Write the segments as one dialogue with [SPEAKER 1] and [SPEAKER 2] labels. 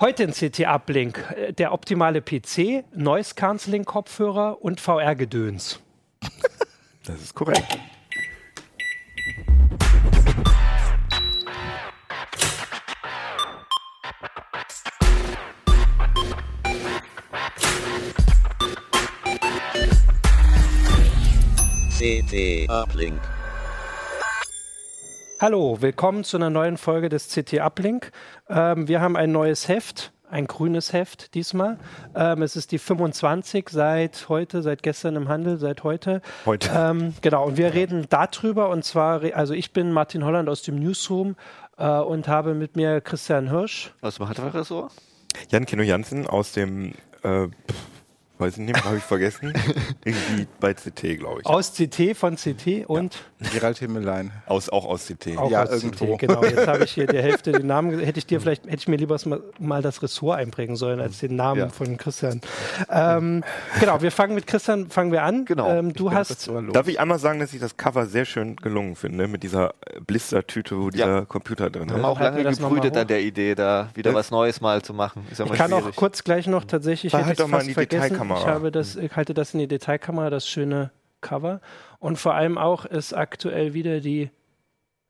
[SPEAKER 1] Heute in CT Uplink äh, der optimale PC, Noise Cancelling Kopfhörer und VR Gedöns.
[SPEAKER 2] Das ist korrekt.
[SPEAKER 3] CT Uplink.
[SPEAKER 1] Hallo, willkommen zu einer neuen Folge des CT Uplink. Ähm, wir haben ein neues Heft, ein grünes Heft diesmal. Ähm, es ist die 25 seit heute, seit gestern im Handel, seit heute.
[SPEAKER 2] Heute.
[SPEAKER 1] Ähm, genau, und wir reden darüber und zwar, also ich bin Martin Holland aus dem Newsroom äh, und habe mit mir Christian Hirsch.
[SPEAKER 4] Aus dem Hardware-Ressort?
[SPEAKER 2] Jan Kino Jansen aus dem, äh, weiß ich nicht, habe ich vergessen. Irgendwie bei CT, glaube ich.
[SPEAKER 1] Aus CT von CT und
[SPEAKER 5] Gerald Himmelein.
[SPEAKER 2] Aus, auch aus CT.
[SPEAKER 1] auch
[SPEAKER 5] Ja,
[SPEAKER 1] aus
[SPEAKER 5] irgendwo.
[SPEAKER 1] CT. Genau, jetzt habe ich hier die Hälfte den Namen. Hätte ich dir vielleicht, hätte ich mir lieber mal, mal das Ressort einprägen sollen als den Namen
[SPEAKER 4] Ja.
[SPEAKER 1] von Christian. Ähm, genau, wir fangen mit Christian, fangen wir an.
[SPEAKER 4] Genau.
[SPEAKER 1] Ähm, du hast,
[SPEAKER 2] Darf ich einmal sagen, dass ich das Cover sehr schön gelungen finde, mit dieser äh, Blistertüte, wo dieser Computer drin
[SPEAKER 4] Wir haben
[SPEAKER 2] ist.
[SPEAKER 4] auch lange gebrütet an der Idee, da wieder was Neues mal zu machen. Ist ja
[SPEAKER 1] ich kann auch kurz gleich noch tatsächlich,
[SPEAKER 2] Halt
[SPEAKER 1] hätte ich
[SPEAKER 2] doch mal
[SPEAKER 1] fast
[SPEAKER 2] in die
[SPEAKER 1] vergessen.
[SPEAKER 2] Detailkamera.
[SPEAKER 1] Ich habe das, ich halte das in die Detailkamera, das schöne Cover. Und vor allem auch ist aktuell wieder die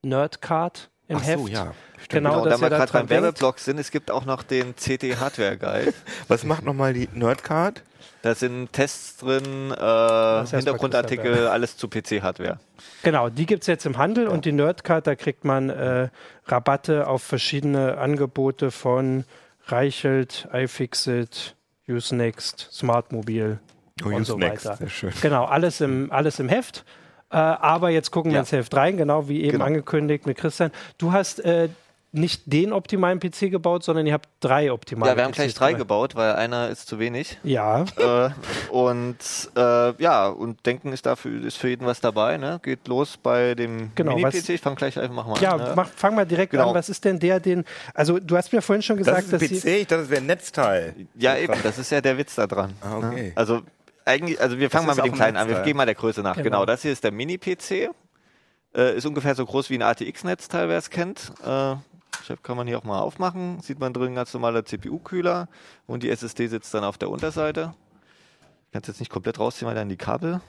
[SPEAKER 1] Nerdcard im
[SPEAKER 2] Ach
[SPEAKER 1] Heft.
[SPEAKER 2] so, ja. Stimmt.
[SPEAKER 1] Genau,
[SPEAKER 4] Genau,
[SPEAKER 1] dass
[SPEAKER 4] da wir gerade beim. Werbeblock sind, es gibt auch noch den CT Hardware Guide.
[SPEAKER 2] Was macht nochmal die Nerdcard?
[SPEAKER 4] Da sind Tests drin, äh, Hintergrundartikel,
[SPEAKER 1] Christoph,
[SPEAKER 4] alles zu PC-Hardware.
[SPEAKER 1] Genau, die gibt es jetzt im Handel und die Nerdcard, da kriegt man äh, Rabatte auf verschiedene Angebote von Reichelt, iFixit, Usenext, Smartmobil
[SPEAKER 2] Oh,
[SPEAKER 1] und so
[SPEAKER 2] Usenext,
[SPEAKER 1] weiter.
[SPEAKER 2] sehr schön.
[SPEAKER 1] Genau, alles im, alles im Heft. Äh, aber jetzt gucken wir
[SPEAKER 4] Ja.
[SPEAKER 1] ins Heft rein, genau wie eben
[SPEAKER 4] Genau.
[SPEAKER 1] angekündigt mit Christian. Du hast äh, nicht den optimalen PC gebaut, sondern ihr habt drei optimale
[SPEAKER 4] Ja, wir haben
[SPEAKER 1] PCs
[SPEAKER 4] gleich drei
[SPEAKER 1] gebaut.
[SPEAKER 4] weil einer ist zu wenig.
[SPEAKER 1] Ja,
[SPEAKER 4] äh, und äh, ja, und denken ist dafür ist für jeden was dabei. Ne? Geht los bei dem
[SPEAKER 1] Genau,
[SPEAKER 4] Mini-PC. Ich fange gleich einfach mal
[SPEAKER 1] ja
[SPEAKER 4] an. Ne?
[SPEAKER 1] mach, fang mal direkt
[SPEAKER 4] Genau.
[SPEAKER 1] an. Was ist denn der, den. Also, du hast mir vorhin schon
[SPEAKER 2] Das
[SPEAKER 1] gesagt,
[SPEAKER 2] ist ein
[SPEAKER 1] dass
[SPEAKER 2] PC,
[SPEAKER 1] sie.
[SPEAKER 2] ich dachte, das wäre ein Netzteil.
[SPEAKER 4] Ja, eben, das ist ja der Witz da dran.
[SPEAKER 2] Ah, okay.
[SPEAKER 4] Ne? Also eigentlich, also wir fangen mal
[SPEAKER 5] ist
[SPEAKER 4] mit dem
[SPEAKER 5] ein
[SPEAKER 4] kleinen an. Wir gehen mal der Größe nach.
[SPEAKER 1] Genau.
[SPEAKER 4] Genau, das hier ist der Mini-PC. Äh, ist ungefähr so groß wie ein ATX-Netzteil, wer es kennt. Äh, Chef kann man hier auch mal aufmachen. Sieht man drin ganz normaler CPU-Kühler und die SSD sitzt dann auf der Unterseite. Ich kann es jetzt nicht komplett rausziehen, weil dann die Kabel.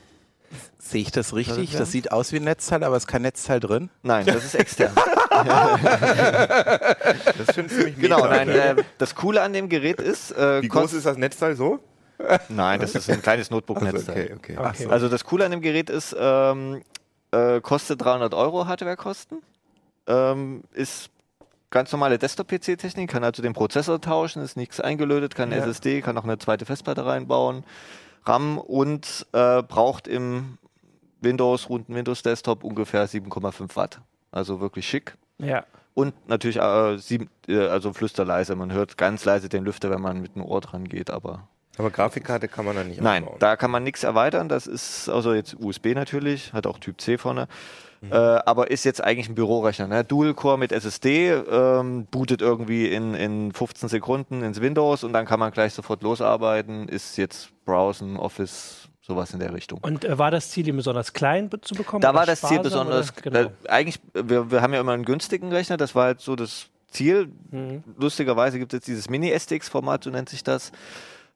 [SPEAKER 5] Sehe ich das richtig? Das sieht aus wie ein Netzteil, aber es ist kein Netzteil drin.
[SPEAKER 4] Nein, das ist extern.
[SPEAKER 2] Das ist schon ziemlich
[SPEAKER 4] genau,
[SPEAKER 2] meta,
[SPEAKER 4] nein,
[SPEAKER 2] ne?
[SPEAKER 4] äh, das Coole an dem Gerät ist, äh,
[SPEAKER 2] Wie groß ist das Netzteil so?
[SPEAKER 4] Nein, das ist ein kleines
[SPEAKER 2] Also,
[SPEAKER 4] Notebook-Netzteil.
[SPEAKER 2] okay, okay.
[SPEAKER 1] Okay.
[SPEAKER 4] Also das Coole an dem Gerät ist, ähm, äh, kostet 300 Euro Hardwarekosten, ähm, ist ganz normale Desktop-PC-Technik, kann also den Prozessor tauschen, ist nichts eingelötet, kann
[SPEAKER 1] Ja.
[SPEAKER 4] SSD, kann auch eine zweite Festplatte reinbauen, RAM und äh, braucht im Windows, runden Windows Desktop ungefähr 7,5 Watt. Also wirklich schick.
[SPEAKER 1] Ja.
[SPEAKER 4] Und natürlich äh, sieben, äh, also flüsterleise. Man hört ganz leise den Lüfter, wenn man mit dem Ohr dran geht, aber
[SPEAKER 2] Aber Grafikkarte kann man da nicht
[SPEAKER 4] Nein,
[SPEAKER 2] aufbauen.
[SPEAKER 4] da kann man nichts erweitern. Das ist also jetzt USB natürlich, hat auch Typ C vorne.
[SPEAKER 2] Mhm.
[SPEAKER 4] Äh, aber ist jetzt eigentlich ein Bürorechner. Ne? Dual-Core mit SSD, ähm, bootet irgendwie in, in 15 Sekunden ins Windows und dann kann man gleich sofort losarbeiten. Ist jetzt Browsen, Office, sowas in der Richtung.
[SPEAKER 1] Und äh, war das Ziel, ihn besonders klein zu bekommen?
[SPEAKER 4] Da war das Ziel besonders?
[SPEAKER 1] Genau.
[SPEAKER 4] äh, eigentlich, wir, wir haben ja immer einen günstigen Rechner, das war halt so das Ziel.
[SPEAKER 1] Mhm.
[SPEAKER 4] Lustigerweise gibt es jetzt dieses Mini-STX-Format, so nennt sich das.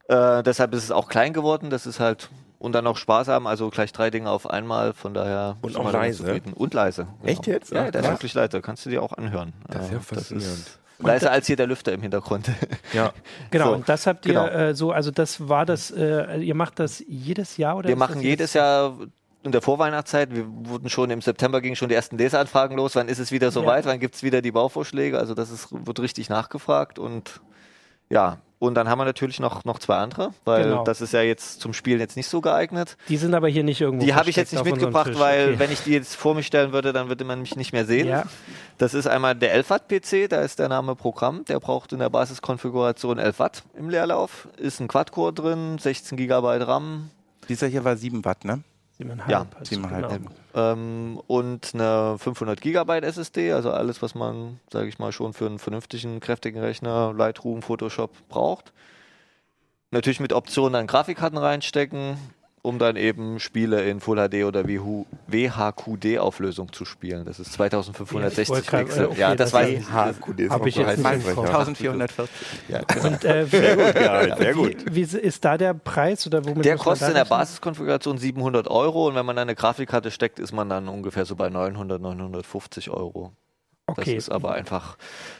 [SPEAKER 4] Äh, deshalb ist es auch klein geworden, das ist halt, und dann auch sparsam, also gleich drei Dinge auf einmal, von daher.
[SPEAKER 2] Und auch leise?
[SPEAKER 4] Und leise.
[SPEAKER 2] Echt jetzt?
[SPEAKER 4] Ja, der ist wirklich leise, kannst du dir auch anhören.
[SPEAKER 2] Das ist ja faszinierend.
[SPEAKER 4] leiser als hier der Lüfter im Hintergrund.
[SPEAKER 2] Ja.
[SPEAKER 1] Genau,
[SPEAKER 4] So,
[SPEAKER 1] und das habt ihr
[SPEAKER 4] genau.
[SPEAKER 1] äh, so, also das war das, äh, ihr macht das jedes Jahr oder?
[SPEAKER 4] Wir machen jedes Jahr in der Vorweihnachtszeit, wir wurden schon im September gingen schon die ersten Leseanfragen los, wann ist es wieder soweit, wann gibt es wieder die Bauvorschläge, also das ist, wird richtig nachgefragt und ja, und dann haben wir natürlich noch, noch zwei andere, weil
[SPEAKER 1] Genau.
[SPEAKER 4] das ist ja jetzt zum Spielen jetzt nicht so geeignet.
[SPEAKER 1] Die sind aber hier nicht irgendwo.
[SPEAKER 4] Die habe ich jetzt nicht mitgebracht, weil
[SPEAKER 1] Okay.
[SPEAKER 4] wenn ich die jetzt vor mich stellen würde, dann würde man mich nicht mehr sehen.
[SPEAKER 1] Ja.
[SPEAKER 4] Das ist einmal der 11 Watt PC, da ist der Name Programm, der braucht in der Basiskonfiguration 11 Watt im Leerlauf, ist ein Quad-Core drin, 16 GB RAM,
[SPEAKER 5] Dieser hier war 7 Watt, ne?
[SPEAKER 1] Siebeneinhalb,
[SPEAKER 4] Ja,
[SPEAKER 1] also
[SPEAKER 5] siebeneinhalb,
[SPEAKER 1] genau.
[SPEAKER 4] ähm, und eine 500 Gigabyte SSD, also alles, was man, sage ich mal, schon für einen vernünftigen, kräftigen Rechner, Lightroom, Photoshop braucht. Natürlich mit Optionen dann Grafikkarten reinstecken um dann eben Spiele in Full HD oder WHQD-Auflösung zu spielen. Das ist 2560
[SPEAKER 1] Ja, ich wollte grad-
[SPEAKER 4] Pixel.
[SPEAKER 1] äh, okay,
[SPEAKER 4] ja, das,
[SPEAKER 1] das
[SPEAKER 4] war
[SPEAKER 1] ist-
[SPEAKER 2] HQD ist
[SPEAKER 1] Hab ich
[SPEAKER 2] so
[SPEAKER 1] jetzt
[SPEAKER 2] heiß
[SPEAKER 1] nicht im
[SPEAKER 2] Versprecher.
[SPEAKER 1] Kopf.
[SPEAKER 5] 1440.
[SPEAKER 4] ja.
[SPEAKER 1] Und äh, wie,
[SPEAKER 2] Ja, sehr gut.
[SPEAKER 1] wie, wie ist da der Preis oder womit
[SPEAKER 4] Der kostet in der? Basiskonfiguration 700 Euro und wenn man eine Grafikkarte steckt, ist man dann ungefähr so bei 900, 950 Euro.
[SPEAKER 1] Okay.
[SPEAKER 4] Das ist aber einfach,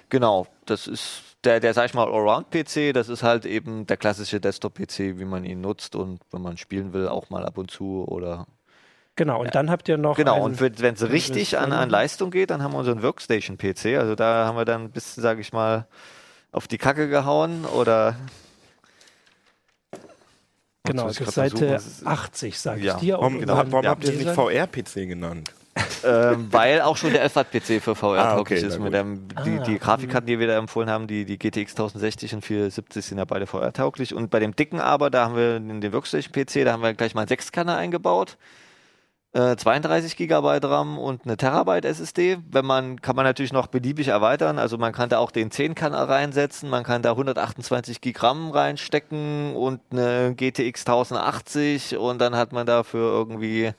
[SPEAKER 4] genau, das ist der, der sag ich mal, Allround-PC, das ist halt eben der klassische Desktop-PC, wie man ihn nutzt und wenn man spielen will, auch mal ab und zu oder.
[SPEAKER 1] Genau, und dann habt ihr noch.
[SPEAKER 4] Genau,
[SPEAKER 1] einen-
[SPEAKER 4] und wenn es richtig an, an Leistung geht, dann haben wir unseren Workstation-PC, also da haben wir dann ein bisschen, sage ich mal, auf die Kacke gehauen oder.
[SPEAKER 1] Genau, das ist Seite
[SPEAKER 4] versuchen,
[SPEAKER 1] 80, sage
[SPEAKER 4] Ja.
[SPEAKER 1] ich dir.
[SPEAKER 2] Warum,
[SPEAKER 1] Und
[SPEAKER 4] genau.
[SPEAKER 2] warum
[SPEAKER 1] ja,
[SPEAKER 2] habt ihr es nicht VR-PC genannt?
[SPEAKER 4] Ähm, weil auch schon der FAT-PC für VR
[SPEAKER 2] Ah,
[SPEAKER 4] tauglich
[SPEAKER 2] okay,
[SPEAKER 4] ist. Mit dem, die,
[SPEAKER 1] Ah,
[SPEAKER 4] die Grafikkarten, die wir da empfohlen haben, die, die GTX 1060 und 470 sind ja beide VR tauglich. Und bei dem dicken aber, da haben wir in den Workstation-PC, da haben wir gleich mal einen Sechskanner eingebaut. Äh, 32 GB RAM und eine Terabyte SSD. Wenn man, kann man natürlich noch beliebig erweitern. Also man kann da auch den 10-Kanner reinsetzen, man kann da 128 GB RAM reinstecken und eine GTX 1080 und dann hat man dafür irgendwie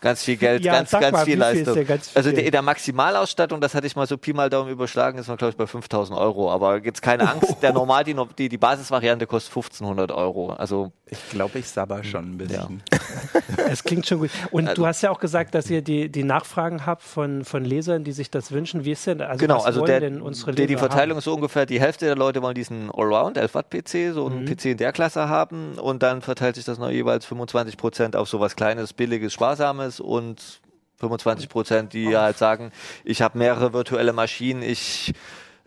[SPEAKER 4] ganz viel Geld,
[SPEAKER 1] Ja,
[SPEAKER 4] ganz, ganz
[SPEAKER 1] mal,
[SPEAKER 4] viel Leistung.
[SPEAKER 1] ganz
[SPEAKER 4] also
[SPEAKER 1] viel?
[SPEAKER 4] der, der Maximalausstattung, das hatte ich mal so Pi mal Daumen überschlagen, ist man glaube ich bei 5000 Euro. Aber jetzt keine Angst, der normal, die, die, die Basisvariante kostet 1500 Euro. Also
[SPEAKER 5] Ich glaube, ich sabber schon ein bisschen.
[SPEAKER 1] Es klingt schon gut. Und
[SPEAKER 4] Also
[SPEAKER 1] du hast ja auch gesagt, dass ihr die, die Nachfragen habt von, von Lesern, die sich das wünschen. Wie ist denn, also
[SPEAKER 4] genau,
[SPEAKER 1] was
[SPEAKER 4] also
[SPEAKER 1] wollen
[SPEAKER 4] der,
[SPEAKER 1] denn unsere
[SPEAKER 4] der,
[SPEAKER 1] Leser
[SPEAKER 4] die Verteilung
[SPEAKER 1] haben?
[SPEAKER 4] ist so ungefähr, die Hälfte der Leute wollen diesen Allround 11 Watt PC, so einen PC in der Klasse haben und dann verteilt sich das noch jeweils 25 Prozent auf sowas Kleines, Billiges, Sparsames und 25 Prozent, die halt sagen, ich habe mehrere virtuelle Maschinen, ich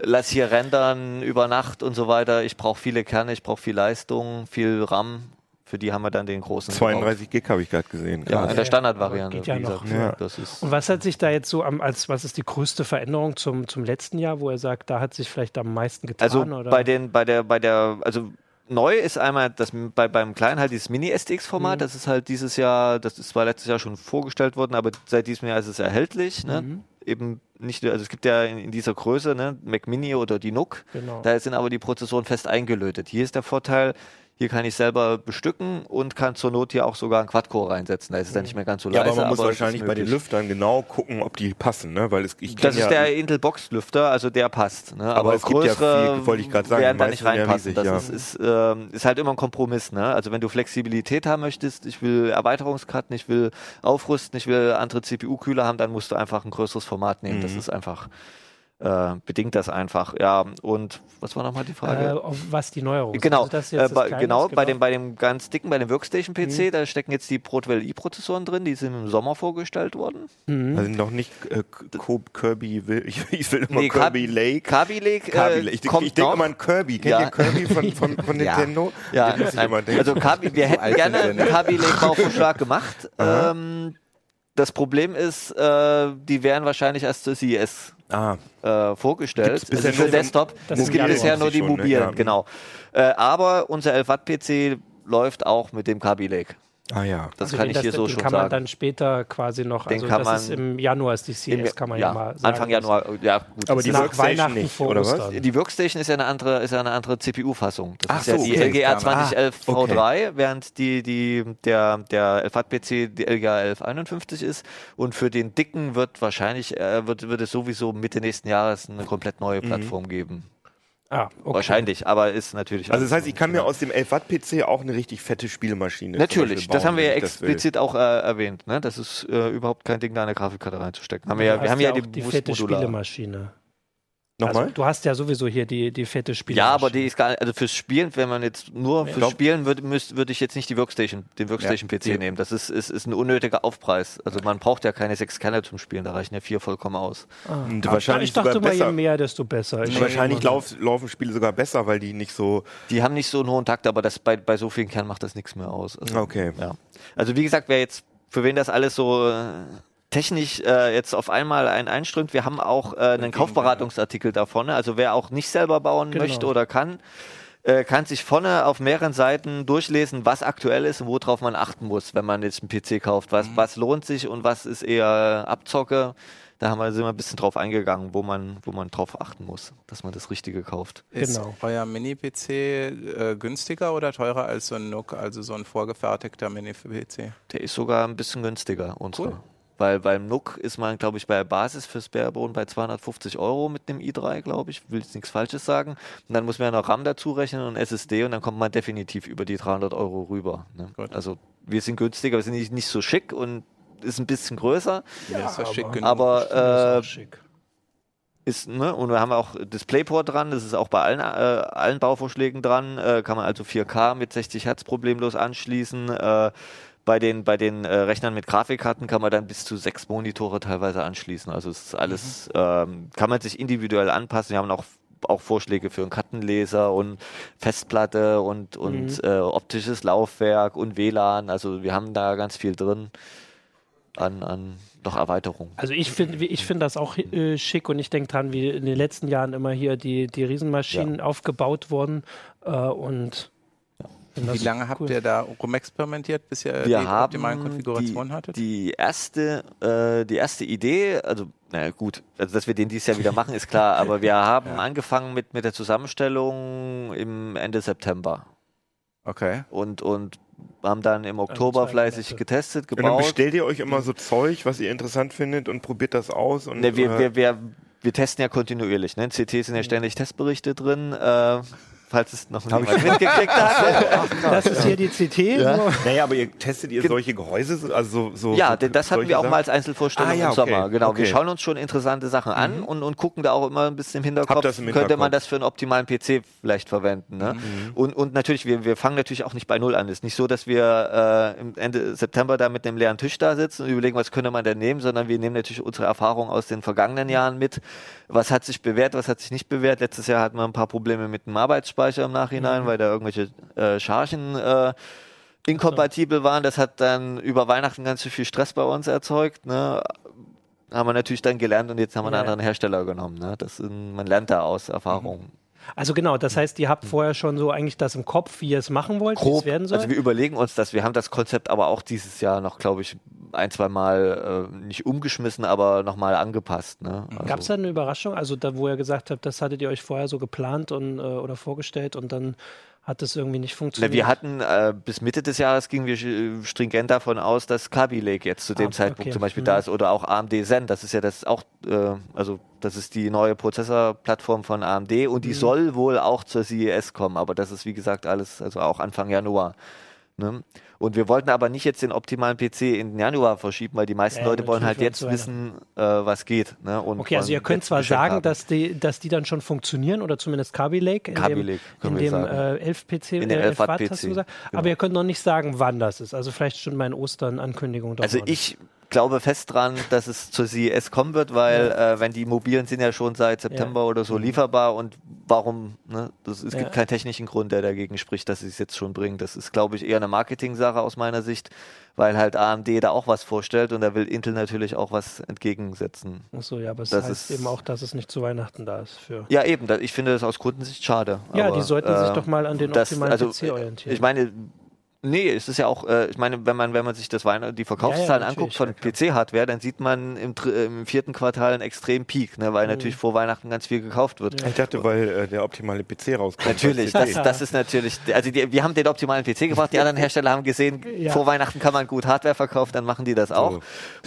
[SPEAKER 4] lass hier rendern über Nacht und so weiter, ich brauche viele Kerne, ich brauche viel Leistung, viel RAM. Für die haben wir dann den großen. gebaut.
[SPEAKER 2] 32 Gig habe ich gerade gesehen.
[SPEAKER 4] Ja, in der Standardvariante.
[SPEAKER 1] Geht ja noch.
[SPEAKER 4] gesagt.
[SPEAKER 2] Ja.
[SPEAKER 4] Das ist
[SPEAKER 1] Und was hat sich da jetzt so am, als was ist die größte Veränderung zum, zum letzten Jahr, wo er sagt, da hat sich vielleicht am meisten getan?
[SPEAKER 4] Also
[SPEAKER 1] oder?
[SPEAKER 4] bei den, bei der, bei der, also neu ist einmal das bei, beim Kleinen halt dieses Mini-STX-Format. Das ist halt dieses Jahr, das ist zwar letztes Jahr schon vorgestellt worden, aber seit diesem Jahr ist es erhältlich. Ne? Eben nicht, also es gibt ja in, in dieser Größe, ne, Mac Mini oder die NUC,
[SPEAKER 1] Genau.
[SPEAKER 4] da sind aber die Prozessoren fest eingelötet. Hier ist der Vorteil, hier kann ich selber bestücken und kann zur Not hier auch sogar einen Quad-Core reinsetzen. Da ist es dann nicht mehr ganz so
[SPEAKER 2] Ja,
[SPEAKER 4] leise.
[SPEAKER 2] aber man muss
[SPEAKER 4] ist
[SPEAKER 2] wahrscheinlich bei den. Lüftern genau gucken, ob die passen, ne? Weil es, ich
[SPEAKER 4] Das ist
[SPEAKER 2] ja,
[SPEAKER 4] der Intel Box Lüfter, also der passt. Ne?
[SPEAKER 2] Aber es gibt ja
[SPEAKER 4] größere
[SPEAKER 2] viel, wollte ich gerade sagen,
[SPEAKER 4] werden da nicht reinpassen.
[SPEAKER 2] riesig,
[SPEAKER 4] das ist, ist, ähm, ist halt immer ein Kompromiss. Ne? Also wenn du Flexibilität haben möchtest, ich will Erweiterungskarten, ich will aufrüsten, ich will andere CPU-Kühler haben, dann musst du einfach ein größeres Format nehmen.
[SPEAKER 2] Mhm.
[SPEAKER 4] Das ist einfach äh, bedingt das einfach. Ja und was war nochmal die Frage?
[SPEAKER 1] äh, auf was die Neuerung ist.
[SPEAKER 4] Genau,
[SPEAKER 1] Also das
[SPEAKER 4] äh, bei, genau,
[SPEAKER 1] ist,
[SPEAKER 4] bei dem, bei dem ganz dicken, bei dem Workstation-PC,
[SPEAKER 1] Mhm.
[SPEAKER 4] da stecken jetzt die Broadwell i-Prozessoren drin, die sind im Sommer vorgestellt worden.
[SPEAKER 1] Mhm.
[SPEAKER 2] also noch nicht äh, Kirby, will, ich, ich will immer
[SPEAKER 4] Nee,
[SPEAKER 2] Kirby Lake.
[SPEAKER 4] Kaby Lake, äh,
[SPEAKER 2] Lake. Ich,
[SPEAKER 4] kommt
[SPEAKER 2] ich denke
[SPEAKER 4] noch.
[SPEAKER 2] immer an Kirby. Kennt
[SPEAKER 4] Ja.
[SPEAKER 2] ihr Kirby von, von, von
[SPEAKER 5] Ja.
[SPEAKER 2] Nintendo?
[SPEAKER 4] Ja,
[SPEAKER 2] ich denken.
[SPEAKER 4] also Kabi, wir hätten gerne einen Kabi Lake Bauvorschlag gemacht. ähm, das Problem ist, äh, die wären wahrscheinlich erst zur CES
[SPEAKER 2] ah,
[SPEAKER 4] äh, vorgestellt.
[SPEAKER 2] Gibt's
[SPEAKER 4] also für Desktop. Es gibt bisher nur die
[SPEAKER 2] schon, ne?
[SPEAKER 4] mobilen,
[SPEAKER 2] Ja.
[SPEAKER 4] genau. Äh, aber unser 11 Watt PC läuft auch mit dem Kabi Lake.
[SPEAKER 2] Ah ja.
[SPEAKER 4] Das
[SPEAKER 1] Also
[SPEAKER 4] kann
[SPEAKER 1] den-
[SPEAKER 4] ich hier so
[SPEAKER 1] den
[SPEAKER 4] schon
[SPEAKER 1] kann man
[SPEAKER 4] sagen.
[SPEAKER 1] dann später quasi noch,
[SPEAKER 4] Den
[SPEAKER 1] also
[SPEAKER 4] kann
[SPEAKER 1] das ist
[SPEAKER 4] man
[SPEAKER 1] im Januar ist die CS, kann man ja, mal sagen.
[SPEAKER 4] Anfang Januar, ja gut.
[SPEAKER 2] Aber die
[SPEAKER 4] ist-
[SPEAKER 1] nach
[SPEAKER 2] Workstation
[SPEAKER 1] Weihnachten
[SPEAKER 2] nicht,
[SPEAKER 1] vor
[SPEAKER 2] oder was?
[SPEAKER 1] Ostern.
[SPEAKER 4] die Workstation ist ja eine andere, ist ja eine andere CPU-Fassung. Das
[SPEAKER 2] Ach
[SPEAKER 4] ist ja
[SPEAKER 2] so,
[SPEAKER 4] die
[SPEAKER 2] okay.
[SPEAKER 5] Ah,
[SPEAKER 4] 2011 V3, während die, die, der, der LFAT-PC die LGA 1151 ist. Und für den dicken wird wahrscheinlich, äh, wird, wird es sowieso Mitte nächsten Jahres eine komplett neue Plattform geben.
[SPEAKER 1] Ah, okay.
[SPEAKER 4] Wahrscheinlich, aber ist natürlich.
[SPEAKER 2] Also das heißt, ich kann mir
[SPEAKER 4] Ja.
[SPEAKER 2] aus dem 11 Watt PC auch eine richtig fette Spielmaschine
[SPEAKER 4] Natürlich,
[SPEAKER 2] Beispiel
[SPEAKER 4] das
[SPEAKER 2] bauen,
[SPEAKER 4] haben wir ja
[SPEAKER 2] will. explizit
[SPEAKER 4] auch äh, erwähnt. Ne? Das ist äh, überhaupt kein Ding, da eine Grafikkarte reinzustecken. Haben wir, ja, wir haben ja,
[SPEAKER 1] auch
[SPEAKER 4] die,
[SPEAKER 1] die fette
[SPEAKER 4] modular.
[SPEAKER 1] Spielemaschine.
[SPEAKER 2] Nochmal?
[SPEAKER 1] Also, du hast ja sowieso hier die, die fette Spielemaschine.
[SPEAKER 4] Ja, aber die ist gar nicht, also fürs Spielen, wenn man jetzt nur fürs
[SPEAKER 2] glaub-
[SPEAKER 4] Spielen würde, würde ich jetzt nicht die Workstation, den Workstation-PC
[SPEAKER 2] Ja.
[SPEAKER 4] nehmen. Das ist, ist, ist ein unnötiger Aufpreis. Also man braucht ja keine sechs Kerne zum Spielen, da reichen ja vier vollkommen aus.
[SPEAKER 2] Und
[SPEAKER 1] Ah,
[SPEAKER 2] wahrscheinlich
[SPEAKER 1] ich dachte
[SPEAKER 2] sogar
[SPEAKER 1] mal, je mehr, desto besser. Ich
[SPEAKER 2] Wahrscheinlich lauf, laufen Spiele sogar besser, weil die nicht so.
[SPEAKER 4] Die haben nicht so einen hohen Takt, aber das bei, bei so vielen Kernen macht das nichts mehr aus. Also,
[SPEAKER 2] Okay.
[SPEAKER 4] Ja. Also wie gesagt, wer jetzt, für wen das alles so äh, technisch äh, jetzt auf einmal ein einströmt, wir haben auch äh, einen Kaufberatungsartikel davon. Also wer auch nicht selber bauen
[SPEAKER 1] Genau.
[SPEAKER 4] möchte oder kann, äh, kann sich vorne auf mehreren Seiten durchlesen, was aktuell ist und worauf man achten muss, wenn man jetzt einen PC kauft. Was, was lohnt sich und was ist eher Abzocke. Da haben wir, sind wir ein bisschen drauf eingegangen, wo man, wo man drauf achten muss, dass man das Richtige kauft.
[SPEAKER 5] Ist
[SPEAKER 1] Genau.
[SPEAKER 5] euer Mini-PC äh, günstiger oder teurer als so ein NUC, also so ein vorgefertigter Mini-PC?
[SPEAKER 4] Der ist sogar ein bisschen günstiger, unserer.
[SPEAKER 5] Cool.
[SPEAKER 4] Weil beim NUC ist man, glaube ich, bei der Basis fürs Barebone bei 250 Euro mit dem i3, glaube ich. Will jetzt nichts Falsches sagen. Und dann muss man ja noch RAM dazu rechnen und SSD und dann kommt man definitiv über die 300 Euro rüber. Ne? Also wir sind günstiger, wir sind nicht, nicht so schick und ist ein bisschen größer.
[SPEAKER 5] Ja, ist das schick genug.
[SPEAKER 4] aber äh,
[SPEAKER 1] schick.
[SPEAKER 4] ist, ne, und wir haben auch DisplayPort dran, das ist auch bei allen, äh, allen Bauvorschlägen dran, äh, kann man also 4K mit 60 Hertz problemlos anschließen. Bei den, bei den äh, Rechnern mit Grafikkarten kann man dann bis zu sechs Monitore teilweise anschließen. Also es ist alles, ähm, kann man sich individuell anpassen. Wir haben auch auch Vorschläge für einen Kartenleser und Festplatte und, und äh, optisches Laufwerk und WLAN. Also wir haben da ganz viel drin an, an noch Erweiterungen.
[SPEAKER 1] Also ich finde ich find das auch äh, schick und ich denke dran, wie in den letzten Jahren immer hier die, die Riesenmaschinen aufgebaut wurden äh, und
[SPEAKER 5] Wie lange habt
[SPEAKER 1] cool.
[SPEAKER 5] ihr da rumexperimentiert, bis ihr
[SPEAKER 4] wir
[SPEAKER 5] die
[SPEAKER 4] haben
[SPEAKER 5] optimalen Konfigurationen
[SPEAKER 4] die,
[SPEAKER 5] hattet?
[SPEAKER 4] Die erste, äh, die erste Idee, also na gut, also dass wir den dieses Jahr wieder machen, ist klar, aber wir haben angefangen mit, mit der Zusammenstellung im Ende September
[SPEAKER 5] okay.
[SPEAKER 4] und, und haben dann im Oktober
[SPEAKER 1] zwei
[SPEAKER 4] fleißig
[SPEAKER 1] Monate.
[SPEAKER 4] getestet,
[SPEAKER 2] Und dann
[SPEAKER 4] gebaut.
[SPEAKER 2] bestellt ihr euch immer so Zeug, was ihr interessant findet und probiert das aus. Und,
[SPEAKER 4] Ne, wir,
[SPEAKER 2] äh,
[SPEAKER 4] wir, wir, wir testen ja kontinuierlich. Ne? In CT sind ja ständig Testberichte drin. Äh, falls es noch
[SPEAKER 2] Hab ich
[SPEAKER 4] niemand mitgekriegt hat.
[SPEAKER 1] Das ist hier die CT. So.
[SPEAKER 2] Naja, aber ihr testet ihr solche Gehäuse, so- also so, so
[SPEAKER 4] Ja,
[SPEAKER 2] so
[SPEAKER 4] denn das hatten wir auch mal als Einzelvorstellung
[SPEAKER 2] Ah, ja,
[SPEAKER 4] im Sommer. Genau, wir
[SPEAKER 2] Okay. Mhm.
[SPEAKER 4] schauen uns schon interessante Sachen an und, und gucken da auch immer ein bisschen im Hinterkopf,
[SPEAKER 2] im
[SPEAKER 4] könnte man
[SPEAKER 2] Hinterkopf.
[SPEAKER 4] das für einen optimalen PC vielleicht verwenden. Ne?
[SPEAKER 2] Mhm.
[SPEAKER 4] Und, und natürlich, wir, wir fangen natürlich auch nicht bei Null an. Es ist nicht so, dass wir äh, Ende September da mit einem leeren Tisch da sitzen und überlegen, was könnte man denn nehmen, sondern wir nehmen natürlich unsere Erfahrungen aus den vergangenen Jahren mit. Was hat sich bewährt, was hat sich nicht bewährt. Letztes Jahr hatten wir ein paar Probleme mit dem Arbeitsspeicher im Nachhinein, weil da irgendwelche äh, Chargen äh, inkompatibel waren. Das hat dann über Weihnachten ganz schön viel Stress bei uns erzeugt. Ne? Haben wir natürlich dann gelernt und jetzt haben wir einen
[SPEAKER 1] Ja.
[SPEAKER 4] anderen Hersteller genommen. Ne? Das man lernt da aus Erfahrung.
[SPEAKER 1] Also genau, das heißt, ihr habt vorher schon so eigentlich das im Kopf, wie ihr es machen wollt, wie es
[SPEAKER 4] Grob,
[SPEAKER 1] werden soll.
[SPEAKER 4] also wir überlegen uns das. Wir haben das Konzept aber auch dieses Jahr noch, glaube ich, ein, zwei Mal äh, nicht umgeschmissen, aber nochmal angepasst. Ne? Also,
[SPEAKER 1] Gab es da eine Überraschung? Also da, wo ihr gesagt habt, das hattet ihr euch vorher so geplant und, äh, oder vorgestellt und dann hat es irgendwie nicht
[SPEAKER 4] Na,
[SPEAKER 1] funktioniert?
[SPEAKER 4] wir hatten äh, bis Mitte des Jahres gingen wir äh, stringent davon aus, dass Kaby Lake jetzt zu dem
[SPEAKER 1] Ah,
[SPEAKER 4] Zeitpunkt
[SPEAKER 1] okay.
[SPEAKER 4] zum Beispiel
[SPEAKER 1] Mhm.
[SPEAKER 4] da ist oder auch AMD Zen. Das ist ja das auch, äh, also das ist die neue Prozessorplattform von AMD und die
[SPEAKER 1] Mhm.
[SPEAKER 4] soll wohl auch zur CES kommen, aber das ist wie gesagt alles, also auch Anfang Januar. Ne? Und wir wollten aber nicht jetzt den optimalen PC in den Januar verschieben, weil die meisten
[SPEAKER 1] Ja,
[SPEAKER 4] Leute wollen halt jetzt wissen, äh, was geht. Ne?
[SPEAKER 1] Okay, also ihr könnt zwar sagen,
[SPEAKER 4] haben.
[SPEAKER 1] dass die, dass die dann schon funktionieren oder zumindest Kaby Lake in
[SPEAKER 4] Kaby
[SPEAKER 1] dem,
[SPEAKER 4] Lake,
[SPEAKER 1] in
[SPEAKER 4] wir
[SPEAKER 1] dem äh, 11 PC,
[SPEAKER 4] In dem
[SPEAKER 1] äh,
[SPEAKER 4] 11 Watt
[SPEAKER 1] du
[SPEAKER 4] PC, genau.
[SPEAKER 1] Aber ihr könnt noch nicht sagen, wann das ist. Also vielleicht schon mal in Ostern Ankündigung
[SPEAKER 4] Also ich glaube fest dran, dass es zur CES kommen wird, weil äh, wenn die mobilen sind ja schon seit September oder so lieferbar und warum, ne, das, es
[SPEAKER 1] Ja.
[SPEAKER 4] gibt keinen technischen Grund, der dagegen spricht, dass sie es jetzt schon bringen. Das ist, glaube ich, eher eine Marketing-Sache aus meiner Sicht, weil halt AMD da auch was vorstellt und da will Intel natürlich auch was entgegensetzen.
[SPEAKER 1] Achso, ja, aber es
[SPEAKER 4] das
[SPEAKER 1] heißt
[SPEAKER 4] ist-
[SPEAKER 1] eben auch, dass es nicht zu Weihnachten da ist. Für
[SPEAKER 4] Ja, eben, ich finde das aus Kundensicht schade.
[SPEAKER 1] Ja,
[SPEAKER 4] aber,
[SPEAKER 1] die sollten sich
[SPEAKER 4] äh,
[SPEAKER 1] doch mal an den
[SPEAKER 4] das-
[SPEAKER 1] optimalen
[SPEAKER 4] also,
[SPEAKER 1] PC orientieren.
[SPEAKER 4] Ich meine, nee, es ist ja auch, äh, ich meine, wenn man, wenn man sich das Weihn die Verkaufszahlen
[SPEAKER 1] natürlich,
[SPEAKER 4] anguckt von
[SPEAKER 1] ja.
[SPEAKER 4] PC-Hardware, dann sieht man im, dr- im vierten Quartal einen extremen Peak, ne,
[SPEAKER 1] Mhm.
[SPEAKER 4] weil natürlich vor Weihnachten ganz viel gekauft wird.
[SPEAKER 2] Ich dachte, weil äh, der optimale PC rauskommt.
[SPEAKER 4] Natürlich, das, das ist natürlich, also die, wir haben den optimalen PC gebracht, die anderen Hersteller haben gesehen,
[SPEAKER 1] Ja.
[SPEAKER 4] vor Weihnachten kann man gut Hardware verkaufen, dann machen die das auch.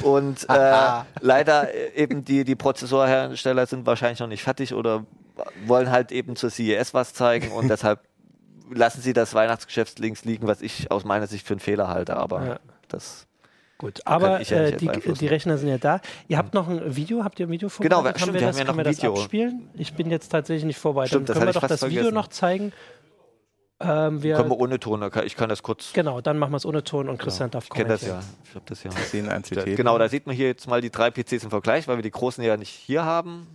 [SPEAKER 4] Und äh, leider äh, eben die, die Prozessorhersteller sind wahrscheinlich noch nicht fertig oder wollen halt eben zur CES was zeigen und deshalb lassen sie das Weihnachtsgeschäft links liegen, was ich aus meiner Sicht für einen Fehler halte, aber
[SPEAKER 1] Ja.
[SPEAKER 4] das
[SPEAKER 1] Gut, aber
[SPEAKER 4] ja
[SPEAKER 1] äh,
[SPEAKER 4] nicht
[SPEAKER 1] die, die Rechner sind ja da. Ihr habt noch ein Video, habt ihr ein Video
[SPEAKER 4] Genau,
[SPEAKER 1] vorbereitet?
[SPEAKER 4] stimmt,
[SPEAKER 1] wir,
[SPEAKER 4] wir
[SPEAKER 1] das,
[SPEAKER 4] haben ja noch
[SPEAKER 1] können wir das abspielen? Ich bin jetzt tatsächlich nicht vorbereitet.
[SPEAKER 4] Stimmt,
[SPEAKER 1] Dann
[SPEAKER 4] das
[SPEAKER 1] können wir doch das
[SPEAKER 4] fast
[SPEAKER 1] Video
[SPEAKER 4] vergessen.
[SPEAKER 1] noch zeigen. Ähm, wir,
[SPEAKER 4] können wir ohne Ton, ich kann das kurz,
[SPEAKER 1] genau, dann machen wir es ohne Ton und Christian darf
[SPEAKER 4] ich kenne das ja, ich habe das ja.
[SPEAKER 5] sehen ein CT.
[SPEAKER 4] Genau, da sieht man hier jetzt mal die drei PCs im Vergleich, weil wir die großen ja nicht hier haben.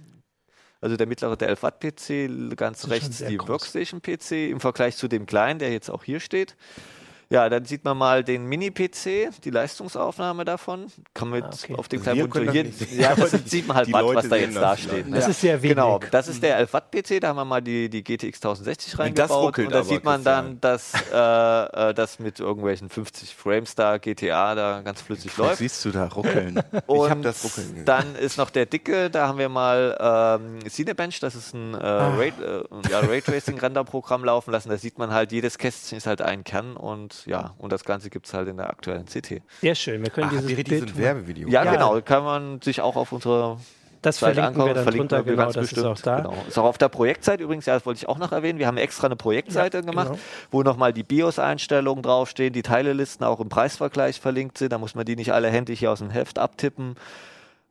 [SPEAKER 4] Also der mittlere, der 11 Watt PC, ganz rechts die. Workstation PC im Vergleich zu dem kleinen, der jetzt auch hier steht. Ja, dann sieht man mal den Mini-PC, die Leistungsaufnahme davon. Kann man jetzt
[SPEAKER 1] okay.
[SPEAKER 4] auf dem
[SPEAKER 2] Also
[SPEAKER 4] kleinen Monitor hier,
[SPEAKER 2] das
[SPEAKER 4] ja,
[SPEAKER 2] aber
[SPEAKER 4] das sieht man halt Watt, was da jetzt
[SPEAKER 2] das
[SPEAKER 4] da steht.
[SPEAKER 1] Das ist sehr wenig.
[SPEAKER 4] Genau, das ist der 11 Watt PC, da haben wir mal die, die GTX 1060
[SPEAKER 2] das
[SPEAKER 4] reingebaut und da
[SPEAKER 2] aber,
[SPEAKER 4] sieht man dann, dass äh, äh, das mit irgendwelchen 50 Frames da GTA da ganz flüssig
[SPEAKER 5] Was
[SPEAKER 4] läuft.
[SPEAKER 5] siehst du da ruckeln?
[SPEAKER 4] Und
[SPEAKER 2] hab das Ruckeln
[SPEAKER 4] dann ist noch der dicke, da haben wir mal ähm, Cinebench, das ist ein äh,
[SPEAKER 1] Ah.
[SPEAKER 4] Ray, äh, ja, Raytracing-Renderprogramm laufen lassen. Da sieht man halt, jedes Kästchen ist halt ein Kern und ja, und das Ganze gibt es halt in der aktuellen CT.
[SPEAKER 1] Sehr schön. Wir können
[SPEAKER 2] Ach,
[SPEAKER 1] dieses Bild
[SPEAKER 2] ein Werbevideo?
[SPEAKER 4] Ja,
[SPEAKER 1] Ja.
[SPEAKER 4] genau, kann man sich auch auf unsere
[SPEAKER 1] Das
[SPEAKER 4] Seite
[SPEAKER 1] verlinken
[SPEAKER 4] angucken.
[SPEAKER 1] wir dann
[SPEAKER 4] verlinken
[SPEAKER 1] drunter,
[SPEAKER 4] wir
[SPEAKER 1] genau,
[SPEAKER 4] ganz
[SPEAKER 1] das ist
[SPEAKER 4] bestimmt.
[SPEAKER 1] auch da.
[SPEAKER 4] Genau. Ist auch auf der Projektseite übrigens, ja, das wollte ich auch noch erwähnen. Wir haben extra eine Projektseite
[SPEAKER 1] Ja,
[SPEAKER 4] gemacht,
[SPEAKER 1] genau.
[SPEAKER 4] wo nochmal die BIOS-Einstellungen draufstehen, die Teilelisten auch im Preisvergleich verlinkt sind. Da muss man die nicht alle händisch hier aus dem Heft abtippen.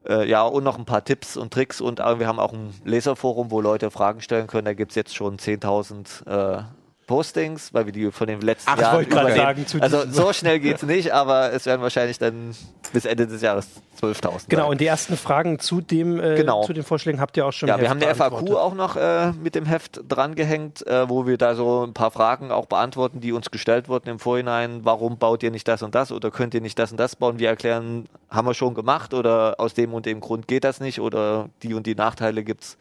[SPEAKER 4] Äh, ja, und noch ein paar Tipps und Tricks. Und äh, wir haben auch ein Leserforum, wo Leute Fragen stellen können. Da gibt es jetzt schon 10.000 äh, Postings, weil wir die von den letzten
[SPEAKER 1] Ach, ich
[SPEAKER 4] Jahren
[SPEAKER 1] wollte gerade sagen, zu
[SPEAKER 4] Also so schnell geht es nicht, aber es werden wahrscheinlich dann bis Ende des Jahres 12.000
[SPEAKER 1] Genau,
[SPEAKER 4] sein.
[SPEAKER 1] und die ersten Fragen zu, dem, äh,
[SPEAKER 4] Genau.
[SPEAKER 1] zu den Vorschlägen habt ihr auch schon
[SPEAKER 4] Ja, wir haben eine FAQ auch noch äh, mit dem Heft drangehängt, äh, wo wir da so ein paar Fragen auch beantworten, die uns gestellt wurden im Vorhinein. Warum baut ihr nicht das und das oder könnt ihr nicht das und das bauen? Wir erklären, haben wir schon gemacht oder aus dem und dem Grund geht das nicht oder die und die Nachteile gibt's.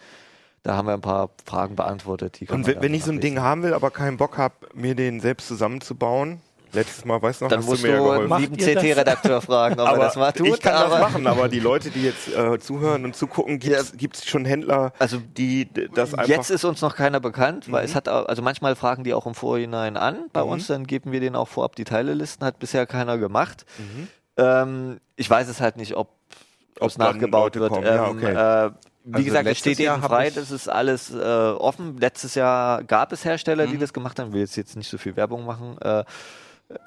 [SPEAKER 4] Da haben wir ein paar Fragen beantwortet.
[SPEAKER 2] Und wenn, wenn ich so ein. Ding haben will, aber keinen Bock habe, mir den selbst zusammenzubauen, letztes Mal, weißt du noch,
[SPEAKER 4] dann
[SPEAKER 2] hast
[SPEAKER 4] musst
[SPEAKER 2] du mir ja
[SPEAKER 4] du
[SPEAKER 2] geholfen.
[SPEAKER 4] lieben? CT-Redakteur fragen, ob er
[SPEAKER 2] aber
[SPEAKER 4] das mal tut.
[SPEAKER 2] ich kann
[SPEAKER 4] aber
[SPEAKER 2] das machen, aber die Leute, die jetzt äh, zuhören und zugucken, gibt es schon Händler,
[SPEAKER 4] Also
[SPEAKER 2] die das einfach...
[SPEAKER 4] Jetzt ist uns noch keiner bekannt, weil es hat au- also manchmal fragen die auch im Vorhinein an bei
[SPEAKER 2] Mhm.
[SPEAKER 4] uns, dann geben wir denen auch vorab die Teilelisten, hat bisher keiner gemacht.
[SPEAKER 2] Mhm.
[SPEAKER 4] Ähm, ich weiß es halt nicht, ob
[SPEAKER 2] Ob
[SPEAKER 4] es nachgebaut wird.
[SPEAKER 2] ja,
[SPEAKER 4] Ähm,
[SPEAKER 2] okay.
[SPEAKER 4] äh, wie
[SPEAKER 5] Also
[SPEAKER 4] gesagt, es steht
[SPEAKER 5] Jahr
[SPEAKER 4] frei, das ist alles äh, offen. Letztes Jahr gab es Hersteller,
[SPEAKER 2] Mhm.
[SPEAKER 4] die das gemacht haben. Ich will jetzt, jetzt nicht so viel Werbung machen. Äh,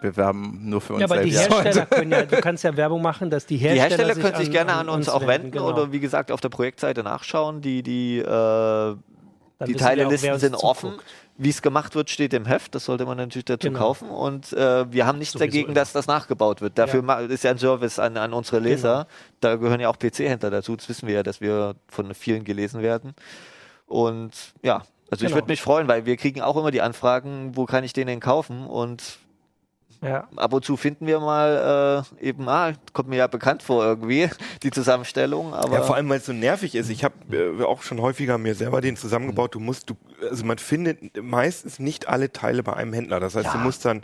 [SPEAKER 5] Wir werben nur für uns
[SPEAKER 1] Ja, aber die
[SPEAKER 5] selbst.
[SPEAKER 1] Hersteller können ja, du kannst ja Werbung machen, dass die
[SPEAKER 4] die
[SPEAKER 1] Hersteller,
[SPEAKER 4] Hersteller können sich gerne an, uns auch wenden
[SPEAKER 1] genau.
[SPEAKER 4] oder wie gesagt auf der Projektseite nachschauen. Die, die äh, die Teilelisten
[SPEAKER 1] uns
[SPEAKER 4] sind offen.
[SPEAKER 1] zuguckt.
[SPEAKER 4] Wie es gemacht wird, steht im Heft. Das sollte man natürlich dazu
[SPEAKER 1] Genau.
[SPEAKER 4] kaufen. Und äh, wir haben nichts
[SPEAKER 1] Sowieso
[SPEAKER 4] dagegen,
[SPEAKER 1] immer.
[SPEAKER 4] dass das nachgebaut wird. Dafür
[SPEAKER 1] Ja.
[SPEAKER 4] ist ja ein Service an, an unsere
[SPEAKER 1] Genau.
[SPEAKER 4] Leser. Da gehören ja auch PC-Händler dazu. Das wissen wir ja, dass wir von vielen gelesen werden. Und ja, also ich
[SPEAKER 1] Genau.
[SPEAKER 4] würde mich freuen, weil wir kriegen auch immer die Anfragen, wo kann ich den denn kaufen? Und
[SPEAKER 1] Ja.
[SPEAKER 4] ab und zu finden wir mal äh, eben, ah, kommt mir ja bekannt vor irgendwie, die Zusammenstellung. Aber
[SPEAKER 2] Ja, vor allem, weil es so nervig ist. Ich habe äh, auch schon häufiger mir selber den zusammengebaut. Du musst, du, also man findet meistens nicht alle Teile bei einem Händler. Das heißt,
[SPEAKER 4] Ja.
[SPEAKER 2] du musst dann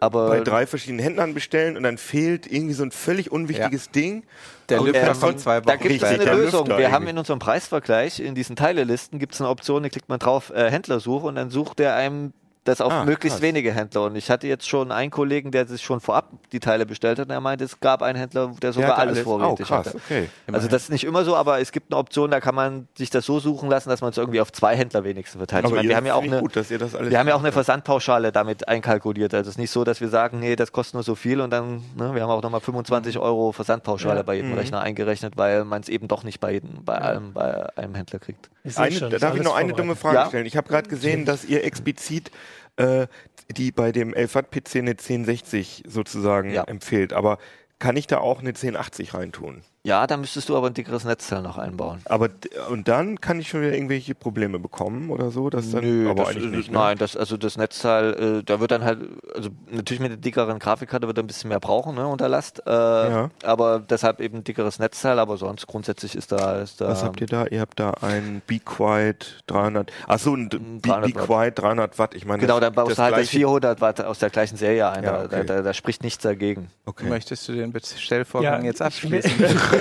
[SPEAKER 4] aber
[SPEAKER 2] bei drei verschiedenen Händlern bestellen und dann fehlt irgendwie so ein völlig unwichtiges Ding.
[SPEAKER 5] Der
[SPEAKER 2] Und
[SPEAKER 5] Lüfter
[SPEAKER 2] er
[SPEAKER 5] kommt- zwei Wochen
[SPEAKER 4] Da gibt es eine
[SPEAKER 2] der
[SPEAKER 4] Lösung.
[SPEAKER 2] Lüfter
[SPEAKER 4] Wir haben in unserem Preisvergleich, in diesen Teilelisten, gibt es eine Option, da klickt man drauf, äh, Händlersuche und dann sucht er einem das auf
[SPEAKER 2] Ah,
[SPEAKER 4] möglichst
[SPEAKER 2] krass.
[SPEAKER 4] wenige Händler. Und ich hatte jetzt schon einen Kollegen, der sich schon vorab die Teile bestellt hat und er meinte, es gab einen Händler, der
[SPEAKER 2] Der
[SPEAKER 4] sogar
[SPEAKER 2] hatte
[SPEAKER 4] alles
[SPEAKER 2] Oh,
[SPEAKER 4] vorrätig
[SPEAKER 2] krass,
[SPEAKER 4] hatte.
[SPEAKER 2] okay.
[SPEAKER 4] Also das ist nicht immer so, aber es gibt eine Option, da kann man sich das so suchen lassen, dass man es irgendwie auf zwei Händler wenigstens verteilt. Ich
[SPEAKER 2] Aber
[SPEAKER 4] meine,
[SPEAKER 2] ihr
[SPEAKER 4] wir haben ja auch
[SPEAKER 2] ich
[SPEAKER 4] eine,
[SPEAKER 2] gut, dass ihr das alles
[SPEAKER 4] wir haben ja auch eine. Versandpauschale damit einkalkuliert. Also es ist nicht so, dass wir sagen, nee, das kostet nur so viel und dann, ne, wir haben auch nochmal 25 Euro Versandpauschale
[SPEAKER 1] Ja.
[SPEAKER 4] bei jedem
[SPEAKER 2] Mhm.
[SPEAKER 4] Rechner eingerechnet, weil man es eben doch nicht bei jedem, bei allem, bei einem Händler kriegt.
[SPEAKER 1] Ich
[SPEAKER 2] Eine,
[SPEAKER 1] schon,
[SPEAKER 2] darf ich
[SPEAKER 1] alles
[SPEAKER 2] noch eine dumme. Frage
[SPEAKER 4] Ja.
[SPEAKER 2] stellen? Ich habe gerade gesehen, dass ihr explizit äh, die bei dem 11 Watt PC eine 1060 sozusagen
[SPEAKER 4] Ja.
[SPEAKER 2] empfiehlt. Aber kann ich da auch eine 1080 reintun?
[SPEAKER 4] Ja, da müsstest du aber ein dickeres Netzteil noch einbauen.
[SPEAKER 2] Aber d- und dann kann ich schon wieder irgendwelche Probleme bekommen oder so? Dass dann, aber
[SPEAKER 4] das,
[SPEAKER 2] eigentlich
[SPEAKER 4] ist-
[SPEAKER 2] nicht. Ne?
[SPEAKER 4] Nein, das, also das Netzteil, äh, da wird dann halt, also natürlich mit der dickeren Grafikkarte wird er ein bisschen mehr brauchen, ne, unter Last. Äh,
[SPEAKER 2] Ja.
[SPEAKER 4] Aber deshalb eben ein dickeres Netzteil, aber sonst grundsätzlich ist da. Ist da
[SPEAKER 2] Was habt ihr da? Ihr habt da ein Be Quiet 300. Achso, ein Be,
[SPEAKER 4] 300
[SPEAKER 2] Be
[SPEAKER 4] Watt.
[SPEAKER 2] Quiet 300 Watt. Ich meine,
[SPEAKER 4] Genau,
[SPEAKER 2] das-
[SPEAKER 4] dann baust du halt das
[SPEAKER 2] gleiche-
[SPEAKER 4] 400 Watt aus der gleichen Serie ein.
[SPEAKER 2] Ja,
[SPEAKER 4] Da-
[SPEAKER 2] okay.
[SPEAKER 4] da, da, da spricht nichts dagegen.
[SPEAKER 2] Okay.
[SPEAKER 5] Möchtest du den Bestellvorgang
[SPEAKER 1] Ja,
[SPEAKER 5] jetzt abschließen?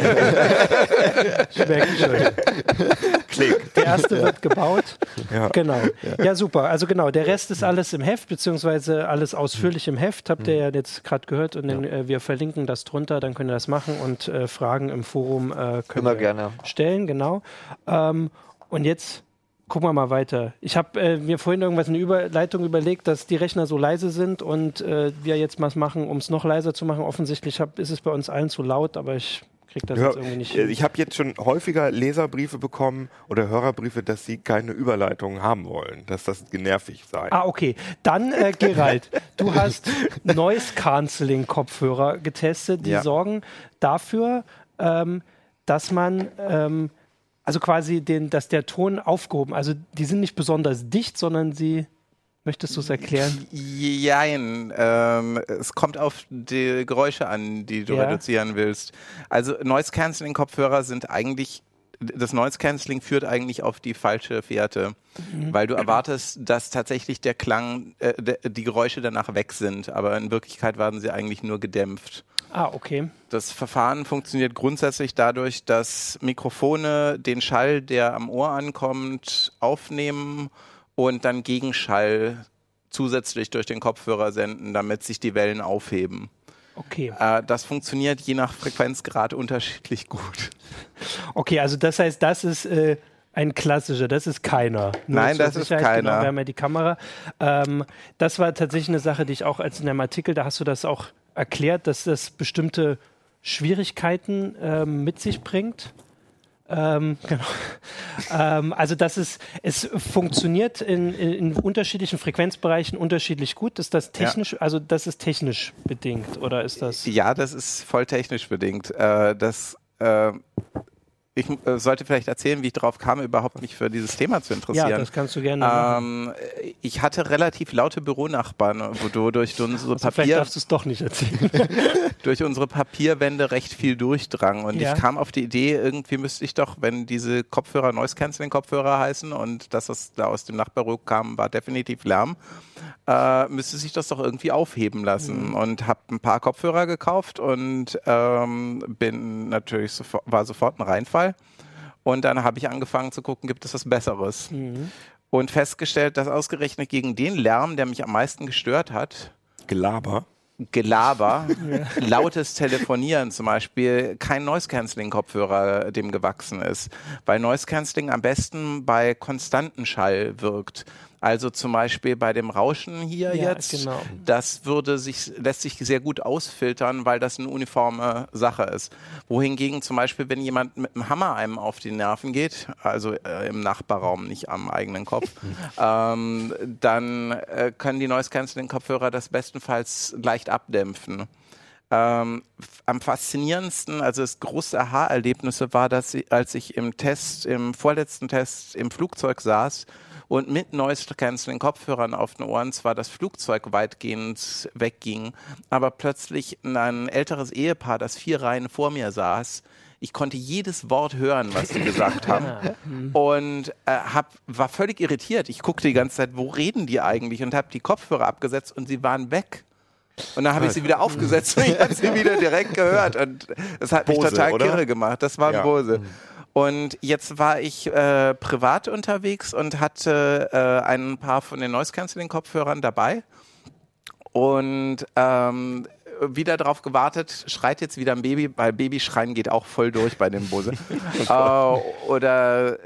[SPEAKER 1] Schmeckt schön.
[SPEAKER 2] Klick.
[SPEAKER 1] Der erste wird gebaut.
[SPEAKER 2] Ja.
[SPEAKER 1] Genau. Ja. super. Also genau, der Rest ist alles im Heft, beziehungsweise alles ausführlich im Heft. Habt ihr ja jetzt gerade gehört und den, äh, wir verlinken das drunter, dann könnt ihr das machen und äh, Fragen im Forum äh, können
[SPEAKER 4] Immer
[SPEAKER 1] wir
[SPEAKER 4] gerne.
[SPEAKER 1] stellen, genau. Ähm, und jetzt gucken wir mal weiter. Ich habe äh, mir vorhin irgendwas in der Überleitung überlegt, dass die Rechner so leise sind und äh, wir jetzt was machen, um es noch leiser zu machen. Offensichtlich hab, ist es bei uns allen zu laut, aber ich kriege das
[SPEAKER 2] Ja,
[SPEAKER 1] jetzt irgendwie nicht
[SPEAKER 2] äh, ich habe jetzt schon häufiger Leserbriefe bekommen oder Hörerbriefe, dass sie keine Überleitung haben wollen, dass das nervig sei.
[SPEAKER 1] Ah, okay. Dann, äh, Gerald, du hast Noise Cancelling Kopfhörer getestet. Die
[SPEAKER 2] Ja.
[SPEAKER 1] sorgen dafür, ähm, dass man, ähm, also quasi den, dass der Ton aufgehoben, also die sind nicht besonders dicht, sondern sie Möchtest du es erklären?
[SPEAKER 5] Jein. Ähm, es kommt auf die Geräusche an, die du
[SPEAKER 1] Ja.
[SPEAKER 5] reduzieren willst. Also Noise Cancelling Kopfhörer sind eigentlich das Noise Cancelling führt eigentlich auf die falsche Fährte, weil du erwartest, dass tatsächlich der Klang, äh, de, die Geräusche danach weg sind, aber in Wirklichkeit werden sie eigentlich nur gedämpft.
[SPEAKER 1] Ah, okay.
[SPEAKER 5] Das Verfahren funktioniert grundsätzlich dadurch, dass Mikrofone den Schall, der am Ohr ankommt, aufnehmen und dann Gegenschall zusätzlich durch den Kopfhörer senden, damit sich die Wellen aufheben.
[SPEAKER 1] Okay.
[SPEAKER 5] Äh, das funktioniert je nach Frequenzgrad unterschiedlich gut.
[SPEAKER 1] Okay, also das heißt, das ist äh, ein klassischer, das ist keiner. Nur
[SPEAKER 5] Nein, das ist
[SPEAKER 1] Sicherheit,
[SPEAKER 5] keiner.
[SPEAKER 1] Genau, wir haben ja die Kamera. Ähm, das war tatsächlich eine Sache, die ich auch als in deinem Artikel, da hast du das auch erklärt, dass das bestimmte Schwierigkeiten ähm, mit sich bringt. Ähm, genau. ähm, also dass es, es funktioniert in, in, unterschiedlichen Frequenzbereichen unterschiedlich gut. Ist das technisch, also das ist technisch bedingt oder ist das?
[SPEAKER 5] Ja, das ist voll technisch bedingt. Äh, das, äh, ich äh, sollte vielleicht erzählen, wie ich darauf kam, überhaupt mich für dieses Thema zu interessieren.
[SPEAKER 1] Ja, das kannst du gerne machen.
[SPEAKER 5] Ähm, ich hatte relativ laute Büronachbarn, wo du durch unsere,
[SPEAKER 1] Also vielleicht
[SPEAKER 5] Papier,
[SPEAKER 1] darfst du es doch nicht erzählen.
[SPEAKER 5] durch unsere Papierwände recht viel durchdrang. Und
[SPEAKER 1] Ja.
[SPEAKER 5] ich kam auf die Idee, irgendwie müsste ich doch, wenn diese Kopfhörer Noise Cancelling Kopfhörer heißen und das, was da aus dem Nachbarbüro kam, war definitiv Lärm, äh, müsste sich das doch irgendwie aufheben lassen. Und habe ein paar Kopfhörer gekauft und ähm, bin natürlich sofort, war sofort ein Reinfall. Und dann habe ich angefangen zu gucken, gibt es was Besseres? Und festgestellt, dass ausgerechnet gegen den Lärm, der mich am meisten gestört hat,
[SPEAKER 2] Gelaber.
[SPEAKER 5] Gelaber, lautes Telefonieren zum Beispiel, kein Noise-Canceling-Kopfhörer dem gewachsen ist, weil Noise-Canceling am besten bei konstanten Schall wirkt. Also zum Beispiel bei dem Rauschen hier
[SPEAKER 1] Ja,
[SPEAKER 5] jetzt,
[SPEAKER 1] genau.
[SPEAKER 5] das würde sich, lässt sich sehr gut ausfiltern, weil das eine uniforme Sache ist. Wohingegen zum Beispiel, wenn jemand mit einem Hammer einem auf die Nerven geht, also äh, im Nachbarraum, nicht am eigenen Kopf, ähm, dann äh, können die Noise-Canceling-Kopfhörer das bestenfalls leicht abdämpfen. Ähm, am faszinierendsten, also das große Aha-Erlebnisse war, dass ich, als ich im Test, im vorletzten Test im Flugzeug saß und mit Noise-Canceling Kopfhörern auf den Ohren zwar das Flugzeug weitgehend wegging, aber plötzlich ein älteres Ehepaar, das vier Reihen vor mir saß, ich konnte jedes Wort hören, was sie gesagt haben. Und äh, hab, war völlig irritiert. Ich guckte die ganze Zeit, wo reden die eigentlich? Und habe die Kopfhörer abgesetzt und sie waren weg. Und dann habe ich sie wieder aufgesetzt und ich habe sie wieder direkt gehört. Und das hat mich
[SPEAKER 2] Bose,
[SPEAKER 5] total
[SPEAKER 2] oder?
[SPEAKER 5] kirre gemacht. Das war ein
[SPEAKER 2] Ja.
[SPEAKER 5] Bose. Und jetzt war ich äh, privat unterwegs und hatte äh, ein paar von den Noise-Canceling-Kopfhörern dabei. Und ähm, wieder drauf gewartet, schreit jetzt wieder ein Baby, weil Babyschreien geht auch voll durch bei dem Bose. äh, oder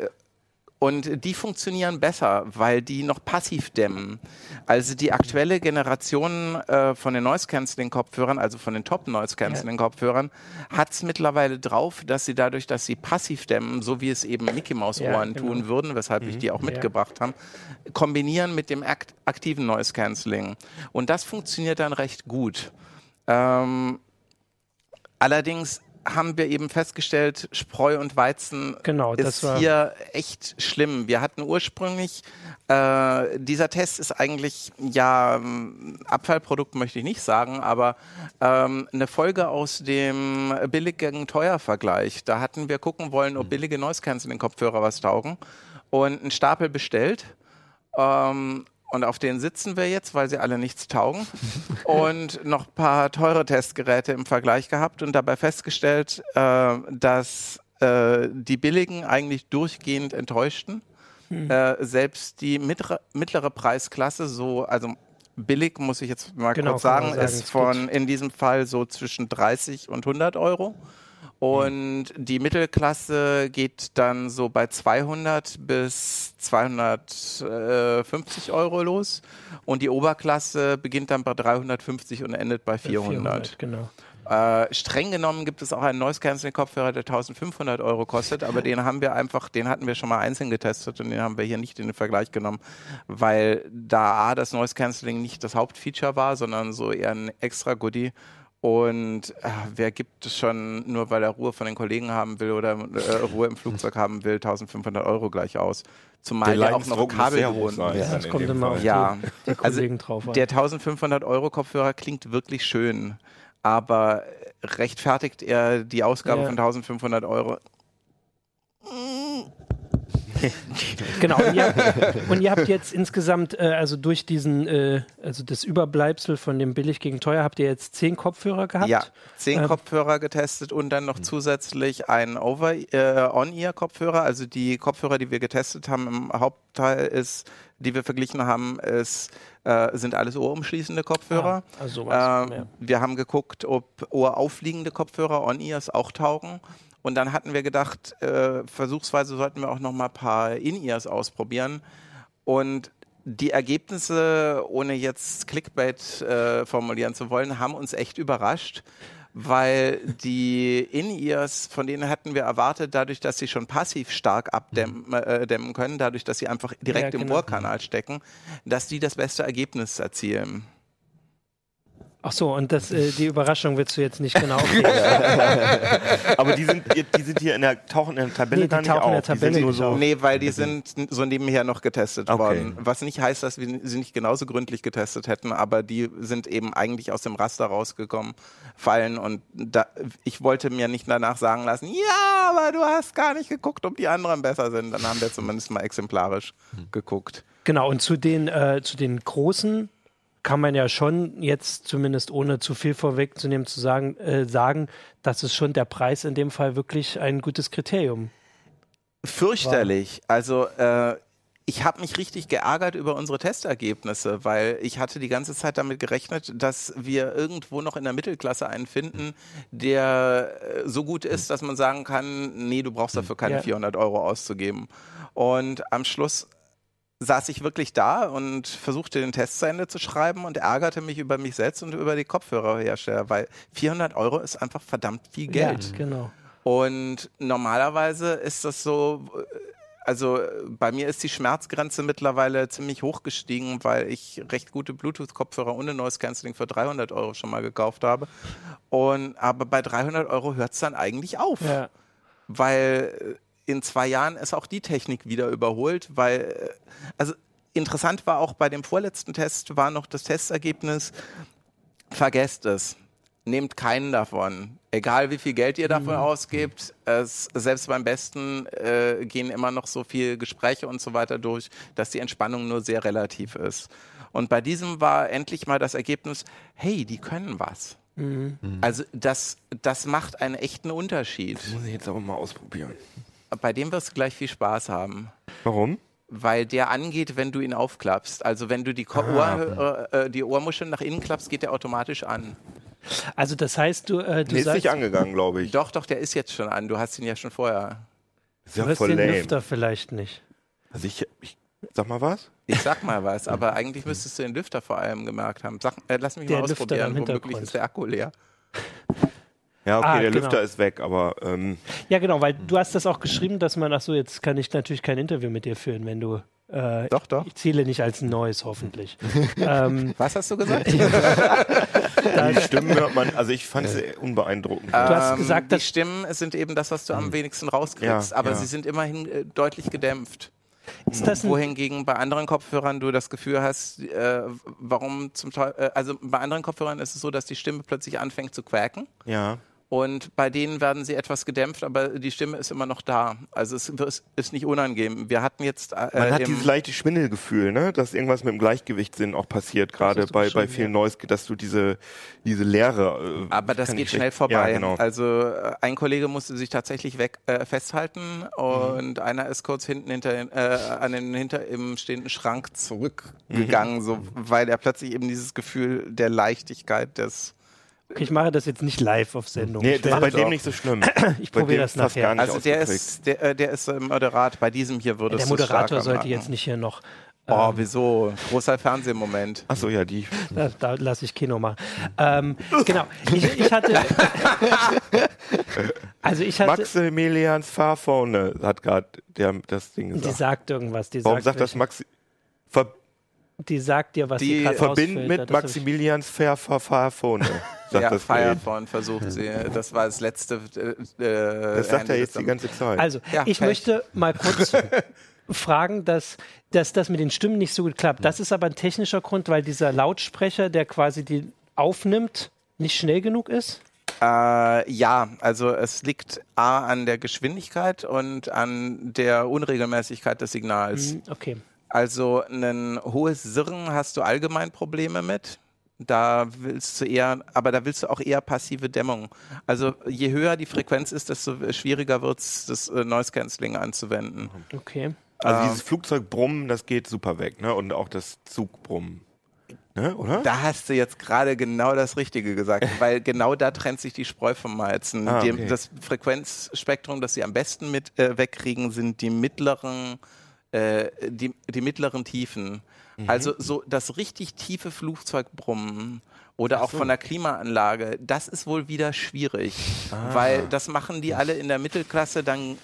[SPEAKER 5] und die funktionieren besser, weil die noch passiv dämmen. Also die aktuelle Generation äh, von den Noise-Canceling-Kopfhörern, also von den Top-Noise-Canceling-Kopfhörern, hat es mittlerweile drauf, dass sie dadurch, dass sie passiv dämmen, so wie es eben Mickey Mouse
[SPEAKER 1] Ja,
[SPEAKER 5] Ohren
[SPEAKER 1] genau.
[SPEAKER 5] tun würden, weshalb ich die auch mitgebracht habe, kombinieren mit dem akt aktiven Noise-Canceling. Und das funktioniert dann recht gut. Ähm, allerdings haben wir eben festgestellt, Spreu und Weizen
[SPEAKER 1] Genau, das
[SPEAKER 5] ist
[SPEAKER 1] war-
[SPEAKER 5] hier echt schlimm. Wir hatten ursprünglich, äh, dieser Test ist eigentlich, ja, Abfallprodukt möchte ich nicht sagen, aber ähm, eine Folge aus dem billig gegen teuer Vergleich. Da hatten wir gucken wollen, ob billige Noise Cancelling Kopfhörer was taugen und einen Stapel bestellt. Ähm, und auf denen sitzen wir jetzt, weil sie alle nichts taugen. und noch ein paar teure Testgeräte im Vergleich gehabt und dabei festgestellt, äh, dass äh, die billigen eigentlich durchgehend enttäuschten. Äh, selbst die mittlere, mittlere Preisklasse, so, also billig muss ich jetzt mal
[SPEAKER 1] Genau,
[SPEAKER 5] kurz sagen,
[SPEAKER 1] sagen,
[SPEAKER 5] ist von in diesem Fall so zwischen 30 und 100 Euro. Und die Mittelklasse geht dann so bei 200 bis 250 Euro los. Und die Oberklasse beginnt dann bei 350 und endet bei 400.
[SPEAKER 1] genau.
[SPEAKER 5] Äh, streng genommen gibt es auch einen Noise Cancelling Kopfhörer, der 1500 Euro kostet, aber den haben wir einfach, den hatten wir schon mal einzeln getestet und den haben wir hier nicht in den Vergleich genommen, weil da A, das Noise Cancelling nicht das Hauptfeature war, sondern so eher ein extra Goodie Und äh, wer gibt es schon, nur weil er Ruhe von den Kollegen haben will oder äh, Ruhe im Flugzeug haben will, 1500 Euro gleich aus? Zumal der, auch noch kabelgebunden
[SPEAKER 2] sein.
[SPEAKER 1] Ja, das kommt immer auf
[SPEAKER 5] Ja,
[SPEAKER 1] die, die
[SPEAKER 5] also
[SPEAKER 1] Kollegen drauf an.
[SPEAKER 5] der 1500 Euro Kopfhörer klingt wirklich schön, aber rechtfertigt er die Ausgabe
[SPEAKER 1] Ja.
[SPEAKER 5] von 1500 Euro?
[SPEAKER 1] Genau. Und ihr, und ihr habt jetzt insgesamt, äh, also durch diesen, äh, also das Überbleibsel von dem billig gegen teuer, habt ihr jetzt zehn Kopfhörer gehabt?
[SPEAKER 5] Ja, zehn
[SPEAKER 1] Ähm,
[SPEAKER 5] Kopfhörer getestet und dann noch zusätzlich einen Over äh, On-Ear-Kopfhörer. Also die Kopfhörer, die wir getestet haben, im Hauptteil ist, die wir verglichen haben, ist, äh, sind alles ohrumschließende Kopfhörer.
[SPEAKER 1] Ah, also
[SPEAKER 5] Ähm,
[SPEAKER 1] ja.
[SPEAKER 5] Wir haben geguckt, ob ohraufliegende Kopfhörer On-Ears auch taugen. Und dann hatten wir gedacht, äh, versuchsweise sollten wir auch noch mal ein paar In-Ears ausprobieren. Und die Ergebnisse, ohne jetzt Clickbait äh, formulieren zu wollen, haben uns echt überrascht, weil die In-Ears, von denen hatten wir erwartet, dadurch, dass sie schon passiv stark abdämmen äh, dämmen können, dadurch, dass sie einfach direkt
[SPEAKER 1] Ja,
[SPEAKER 5] im
[SPEAKER 1] genau.
[SPEAKER 5] Ohrkanal stecken, dass die das beste Ergebnis erzielen.
[SPEAKER 1] Ach so, und das, äh, die Überraschung willst du jetzt nicht genau.
[SPEAKER 2] Aber die sind, die sind hier in der, tauchen in der Tabelle
[SPEAKER 1] Nee, die
[SPEAKER 2] gar nicht
[SPEAKER 1] tauchen in der
[SPEAKER 2] auf. Die sind
[SPEAKER 1] Tabelle
[SPEAKER 2] so.
[SPEAKER 5] Nee, weil die sind so nebenher noch getestet
[SPEAKER 2] Okay.
[SPEAKER 5] worden. Was nicht heißt, dass wir sie nicht genauso gründlich getestet hätten, aber die sind eben eigentlich aus dem Raster rausgekommen, fallen und da, ich wollte mir nicht danach sagen lassen, ja, aber du hast gar nicht geguckt, ob die anderen besser sind. Dann haben wir zumindest mal exemplarisch geguckt.
[SPEAKER 1] Genau, und zu den, äh, zu den großen kann man ja schon jetzt zumindest ohne zu viel vorwegzunehmen zu sagen, äh, sagen, dass es schon der Preis in dem Fall wirklich ein gutes Kriterium.
[SPEAKER 5] Fürchterlich. Also äh, ich habe mich richtig geärgert über unsere Testergebnisse, weil ich hatte die ganze Zeit damit gerechnet, dass wir irgendwo noch in der Mittelklasse einen finden, der äh, so gut ist, dass man sagen kann, nee, du brauchst dafür keine
[SPEAKER 1] Ja.
[SPEAKER 5] 400 Euro auszugeben. Und am Schluss saß ich wirklich da und versuchte den Test zu Ende zu schreiben und ärgerte mich über mich selbst und über die Kopfhörerhersteller, weil 400 Euro ist einfach verdammt viel Geld.
[SPEAKER 1] Ja, genau.
[SPEAKER 5] Und normalerweise ist das so, also bei mir ist die Schmerzgrenze mittlerweile ziemlich hoch gestiegen, weil ich recht gute Bluetooth-Kopfhörer ohne Noise Cancelling für 300 Euro schon mal gekauft habe. Und, aber bei 300 Euro hört es dann eigentlich auf,
[SPEAKER 1] Ja.
[SPEAKER 5] weil in zwei Jahren ist auch die Technik wieder überholt, weil, äh, also interessant war auch bei dem vorletzten Test, war noch das Testergebnis, vergesst es. Nehmt keinen davon. Egal wie viel Geld ihr dafür ausgebt, es, selbst beim besten äh, gehen immer noch so viel Gespräche und so weiter durch, dass die Entspannung nur sehr relativ ist. Und bei diesem war endlich mal das Ergebnis, hey, die können was. Also das, das macht einen echten Unterschied.
[SPEAKER 2] muss ich jetzt aber mal ausprobieren.
[SPEAKER 5] Bei dem wirst du gleich viel Spaß haben
[SPEAKER 2] Warum?
[SPEAKER 5] weil der angeht, wenn du ihn aufklappst. Also wenn du die, Ko Ohr, äh, äh, die Ohrmuschel nach innen klappst, geht der automatisch an.
[SPEAKER 1] Also das heißt, du, äh, du
[SPEAKER 2] Nee, ist nicht angegangen, glaube ich.
[SPEAKER 5] Doch, doch, der ist jetzt schon an. Du hast ihn ja schon vorher.
[SPEAKER 2] Ist
[SPEAKER 1] du
[SPEAKER 2] ja
[SPEAKER 1] hörst
[SPEAKER 2] voll
[SPEAKER 1] den
[SPEAKER 2] lame.
[SPEAKER 1] Lüfter vielleicht nicht.
[SPEAKER 2] Also ich, ich, sag mal was?
[SPEAKER 5] Ich sag mal was, aber eigentlich müsstest du den Lüfter vor allem gemerkt haben. Sag, äh, lass mich
[SPEAKER 1] Der
[SPEAKER 5] mal ausprobieren. Womöglich ist der Akku leer.
[SPEAKER 2] Ja, okay,
[SPEAKER 1] Ah,
[SPEAKER 2] der
[SPEAKER 1] genau.
[SPEAKER 2] Lüfter ist weg, aber ähm,
[SPEAKER 1] Ja, genau, weil du hast das auch geschrieben, dass man, ach so, jetzt kann ich natürlich kein Interview mit dir führen, wenn du, äh,
[SPEAKER 5] Doch, doch.
[SPEAKER 1] ich zähle nicht als Neues, hoffentlich. ähm,
[SPEAKER 5] Was hast du gesagt?
[SPEAKER 2] die Stimmen hört man, also ich fand sie unbeeindruckend.
[SPEAKER 1] hast gesagt,
[SPEAKER 5] die
[SPEAKER 1] dass-
[SPEAKER 5] Stimmen sind eben das, was du am wenigsten rauskriegst,
[SPEAKER 2] Ja,
[SPEAKER 5] aber
[SPEAKER 2] ja.
[SPEAKER 5] sie sind immerhin äh, deutlich gedämpft.
[SPEAKER 1] ist das
[SPEAKER 5] Wohingegen bei anderen Kopfhörern du das Gefühl hast, äh, warum zum Teufel, äh, also bei anderen Kopfhörern ist es so, dass die Stimme plötzlich anfängt zu quaken
[SPEAKER 2] ja.
[SPEAKER 5] Und bei denen werden sie etwas gedämpft, aber die Stimme ist immer noch da. Also es ist, nicht unangenehm. Wir hatten jetzt äh,
[SPEAKER 2] Man hat dieses leichte Schwindelgefühl, ne? dass irgendwas mit dem Gleichgewichtssinn auch passiert, gerade bei, bei vielen. Noise, dass du diese, diese Leere. Äh,
[SPEAKER 5] aber das geht schnell vorbei.
[SPEAKER 2] Ja, genau.
[SPEAKER 5] Also äh, ein Kollege musste sich tatsächlich weg äh, festhalten und einer ist kurz hinten hinter äh, an den hinter im stehenden Schrank zurückgegangen, so weil er plötzlich eben dieses Gefühl der Leichtigkeit des
[SPEAKER 1] okay, ich mache das jetzt nicht live auf Sendung.
[SPEAKER 2] Nee, das ist bei dem nicht so schlimm.
[SPEAKER 1] Ich probiere das nachher.
[SPEAKER 2] nicht
[SPEAKER 5] Also der
[SPEAKER 2] ausgeprägt.
[SPEAKER 5] ist, der, äh, der ist äh, moderat. Bei diesem hier würde
[SPEAKER 1] der
[SPEAKER 5] es so
[SPEAKER 1] Moderator sollte jetzt nicht hier noch,
[SPEAKER 5] Oh, wieso? Großer Fernsehmoment.
[SPEAKER 2] Achso, ja, die.
[SPEAKER 1] da, da lasse ich Kino machen. Ähm, genau, ich, ich hatte, also ich hatte,
[SPEAKER 2] Maximilians Fahrphone hat gerade das Ding
[SPEAKER 1] die
[SPEAKER 2] gesagt.
[SPEAKER 1] sagt irgendwas, die
[SPEAKER 2] Warum
[SPEAKER 1] sagt,
[SPEAKER 2] sagt das Maxi? Ver
[SPEAKER 1] die sagt dir, was
[SPEAKER 5] Die
[SPEAKER 1] sie gerade
[SPEAKER 2] verbind
[SPEAKER 1] ausfiltert.
[SPEAKER 2] mit
[SPEAKER 1] Das
[SPEAKER 2] Maximilians Fahrphone. Sagt
[SPEAKER 5] ja,
[SPEAKER 2] das Gerät.
[SPEAKER 5] Firephone versucht sie. Das war das letzte. Äh,
[SPEAKER 2] Das sagt er jetzt die ganze Zeit.
[SPEAKER 1] Also,
[SPEAKER 5] Ja,
[SPEAKER 1] ich
[SPEAKER 5] Pech.
[SPEAKER 1] möchte mal kurz fragen, dass, dass das mit den Stimmen nicht so gut klappt. Das ist aber ein technischer Grund, weil dieser Lautsprecher, der quasi die aufnimmt, nicht schnell genug ist.
[SPEAKER 5] Äh, ja, also es liegt A an der Geschwindigkeit und an der Unregelmäßigkeit des Signals.
[SPEAKER 1] Hm, Okay.
[SPEAKER 5] Also ein hohes Sirren hast du allgemein Probleme mit. Da willst du eher, aber da willst du auch eher passive Dämmung. Also je höher die Frequenz ist, desto schwieriger wird es, das äh, Noise Cancelling anzuwenden.
[SPEAKER 1] Okay.
[SPEAKER 2] Also
[SPEAKER 5] Ähm.
[SPEAKER 2] dieses Flugzeugbrummen, das geht super weg, ne? Und auch das Zugbrummen. Ne, oder?
[SPEAKER 5] Da hast du jetzt gerade genau das Richtige gesagt, weil genau da trennt sich die Spreu vom Weizen.
[SPEAKER 2] Ah, okay.
[SPEAKER 5] Das Frequenzspektrum, das sie am besten mit äh, wegkriegen, sind die mittleren, äh, die, die mittleren Tiefen.
[SPEAKER 2] Mhm.
[SPEAKER 5] Also so das richtig tiefe Flugzeugbrummen oder auch von der Klimaanlage, das ist wohl wieder schwierig,
[SPEAKER 2] Ah.
[SPEAKER 5] weil das machen die alle in der Mittelklasse dann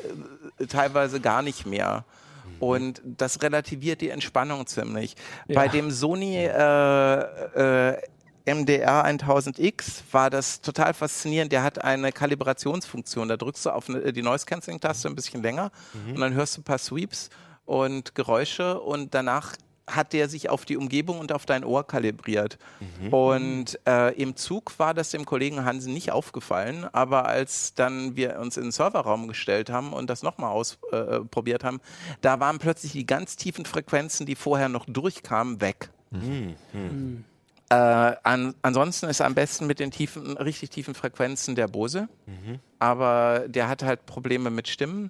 [SPEAKER 5] äh, teilweise gar nicht mehr.
[SPEAKER 2] Mhm.
[SPEAKER 5] Und das relativiert die Entspannung ziemlich.
[SPEAKER 1] Ja.
[SPEAKER 5] Bei dem Sony äh, äh, MDR 1000X war das total faszinierend. Der hat eine Kalibrationsfunktion. Da drückst du auf eine, die Noise Cancelling Taste ein bisschen länger und dann hörst du ein paar Sweeps und Geräusche und danach hat der sich auf die Umgebung und auf dein Ohr kalibriert. Und äh, im Zug war das dem Kollegen Hansen nicht aufgefallen, aber als dann wir uns in den Serverraum gestellt haben und das nochmal ausprobiert äh, haben, da waren plötzlich die ganz tiefen Frequenzen, die vorher noch durchkamen, weg. Äh, an, ansonsten ist am besten mit den tiefen, richtig tiefen Frequenzen der Bose, aber der hat halt Probleme mit Stimmen.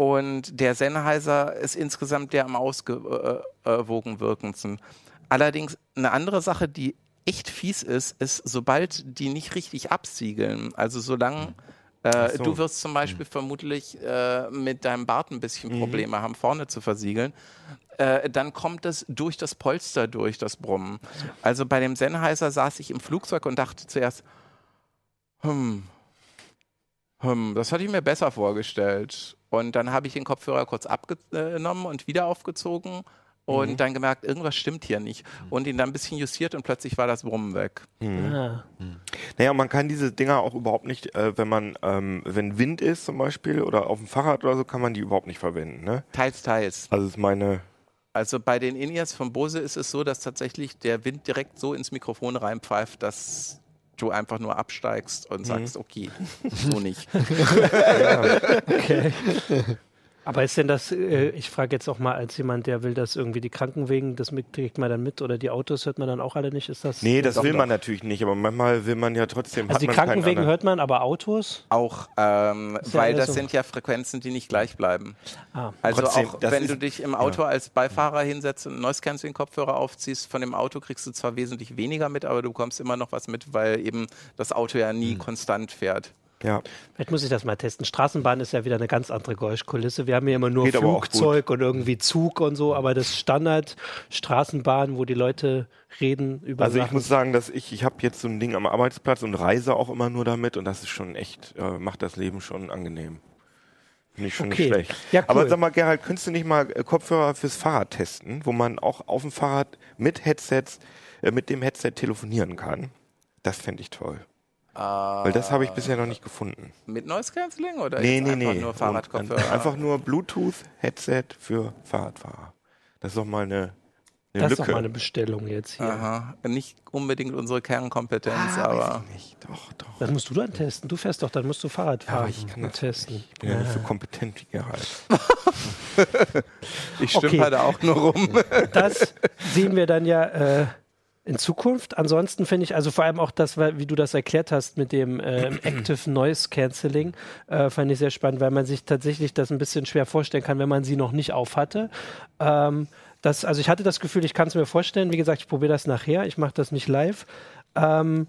[SPEAKER 5] Und der Sennheiser ist insgesamt der am ausgewogen wirkendsten. Allerdings eine andere Sache, die echt fies ist, ist, sobald die nicht richtig absiegeln, also solange äh,
[SPEAKER 2] so.
[SPEAKER 5] du wirst zum Beispiel vermutlich äh, mit deinem Bart ein bisschen Probleme haben, vorne zu versiegeln, äh, dann kommt es durch das Polster durch, das Brummen. Also bei dem Sennheiser saß ich im Flugzeug und dachte zuerst, hm, hm, das hatte ich mir besser vorgestellt. Und dann habe ich den Kopfhörer kurz abgenommen und wieder aufgezogen und dann gemerkt, irgendwas stimmt hier nicht. Und ihn dann ein bisschen justiert und plötzlich war das Brummen weg.
[SPEAKER 1] Ah.
[SPEAKER 2] Naja, man kann diese Dinger auch überhaupt nicht, äh, wenn man, ähm, wenn Wind ist zum Beispiel oder auf dem Fahrrad oder so, kann man die überhaupt nicht verwenden. Ne?
[SPEAKER 5] Teils, teils.
[SPEAKER 2] Also ist meine,
[SPEAKER 5] Also bei den In-Ears von Bose ist es so, dass tatsächlich der Wind direkt so ins Mikrofon reinpfeift, dass du einfach nur absteigst und sagst, okay, so nicht.
[SPEAKER 1] Okay. Aber ist denn das, äh, ich frage jetzt auch mal als jemand, der will, dass irgendwie die Krankenwegen, das kriegt man dann mit oder die Autos hört man dann auch alle nicht? Ist das?
[SPEAKER 2] nee, das will
[SPEAKER 5] doch.
[SPEAKER 2] man natürlich nicht, aber manchmal will man ja trotzdem.
[SPEAKER 1] also
[SPEAKER 2] hat
[SPEAKER 1] die Krankenwegen hört man, aber Autos?
[SPEAKER 5] Auch, ähm,
[SPEAKER 1] ja
[SPEAKER 5] weil das
[SPEAKER 1] so.
[SPEAKER 5] sind ja Frequenzen, die nicht gleich bleiben.
[SPEAKER 1] Ah.
[SPEAKER 5] Also
[SPEAKER 2] Trotzdem,
[SPEAKER 5] auch wenn
[SPEAKER 2] ist-
[SPEAKER 5] du dich im Auto als Beifahrer hinsetzt und einen Noise Cancelling Kopfhörer aufziehst, von dem Auto kriegst du zwar wesentlich weniger mit, aber du bekommst immer noch was mit, weil eben das Auto ja nie konstant fährt.
[SPEAKER 2] Ja,
[SPEAKER 1] Vielleicht muss ich das mal testen. Straßenbahn ist ja wieder eine ganz andere Geräuschkulisse. Wir haben hier immer nur
[SPEAKER 2] Geht
[SPEAKER 1] Flugzeug und irgendwie Zug und so, aber das Standard Straßenbahn, wo die Leute reden über
[SPEAKER 2] also ich
[SPEAKER 1] Sachen.
[SPEAKER 2] muss sagen, dass ich, ich habe jetzt so ein Ding am Arbeitsplatz und reise auch immer nur damit und das ist schon echt, äh, macht das Leben schon angenehm. Finde ich schon
[SPEAKER 1] Okay.
[SPEAKER 2] nicht schlecht.
[SPEAKER 1] Ja, cool.
[SPEAKER 2] Aber sag mal, Gerald, könntest du nicht mal äh, Kopfhörer fürs Fahrrad testen, wo man auch auf dem Fahrrad mit Headsets, äh, mit dem Headset telefonieren kann? Das fände ich toll. Weil das habe ich bisher noch nicht gefunden.
[SPEAKER 5] Mit Noise Cancelling oder
[SPEAKER 2] Nee, nee,
[SPEAKER 5] einfach
[SPEAKER 2] nee.
[SPEAKER 5] nur Fahrradkopfhörer?
[SPEAKER 2] Einfach nur Bluetooth-Headset für Fahrradfahrer. Das ist doch mal eine, eine
[SPEAKER 1] das ist
[SPEAKER 2] Lücke.
[SPEAKER 1] doch mal eine Bestellung jetzt hier.
[SPEAKER 5] Aha. Nicht unbedingt unsere Kernkompetenz,
[SPEAKER 2] ah,
[SPEAKER 5] aber
[SPEAKER 2] weiß ich nicht. Doch, doch.
[SPEAKER 1] Das musst du dann testen. Du fährst doch, dann musst du Fahrrad
[SPEAKER 2] Ja,
[SPEAKER 1] fahren
[SPEAKER 2] ich kann das
[SPEAKER 1] testen.
[SPEAKER 2] Ich bin ja nicht so kompetent wie Gerald.
[SPEAKER 5] ich stümper
[SPEAKER 1] Okay.
[SPEAKER 5] da auch nur rum.
[SPEAKER 1] Das sehen wir dann ja äh, in Zukunft. Ansonsten finde ich, also vor allem auch das, wie du das erklärt hast mit dem ähm, Active Noise Cancelling, äh, fand ich sehr spannend, weil man sich tatsächlich das ein bisschen schwer vorstellen kann, wenn man sie noch nicht auf hatte. Ähm, das, also ich hatte das Gefühl, ich kann es mir vorstellen. Wie gesagt, ich probiere das nachher. Ich mache das nicht live. Ähm,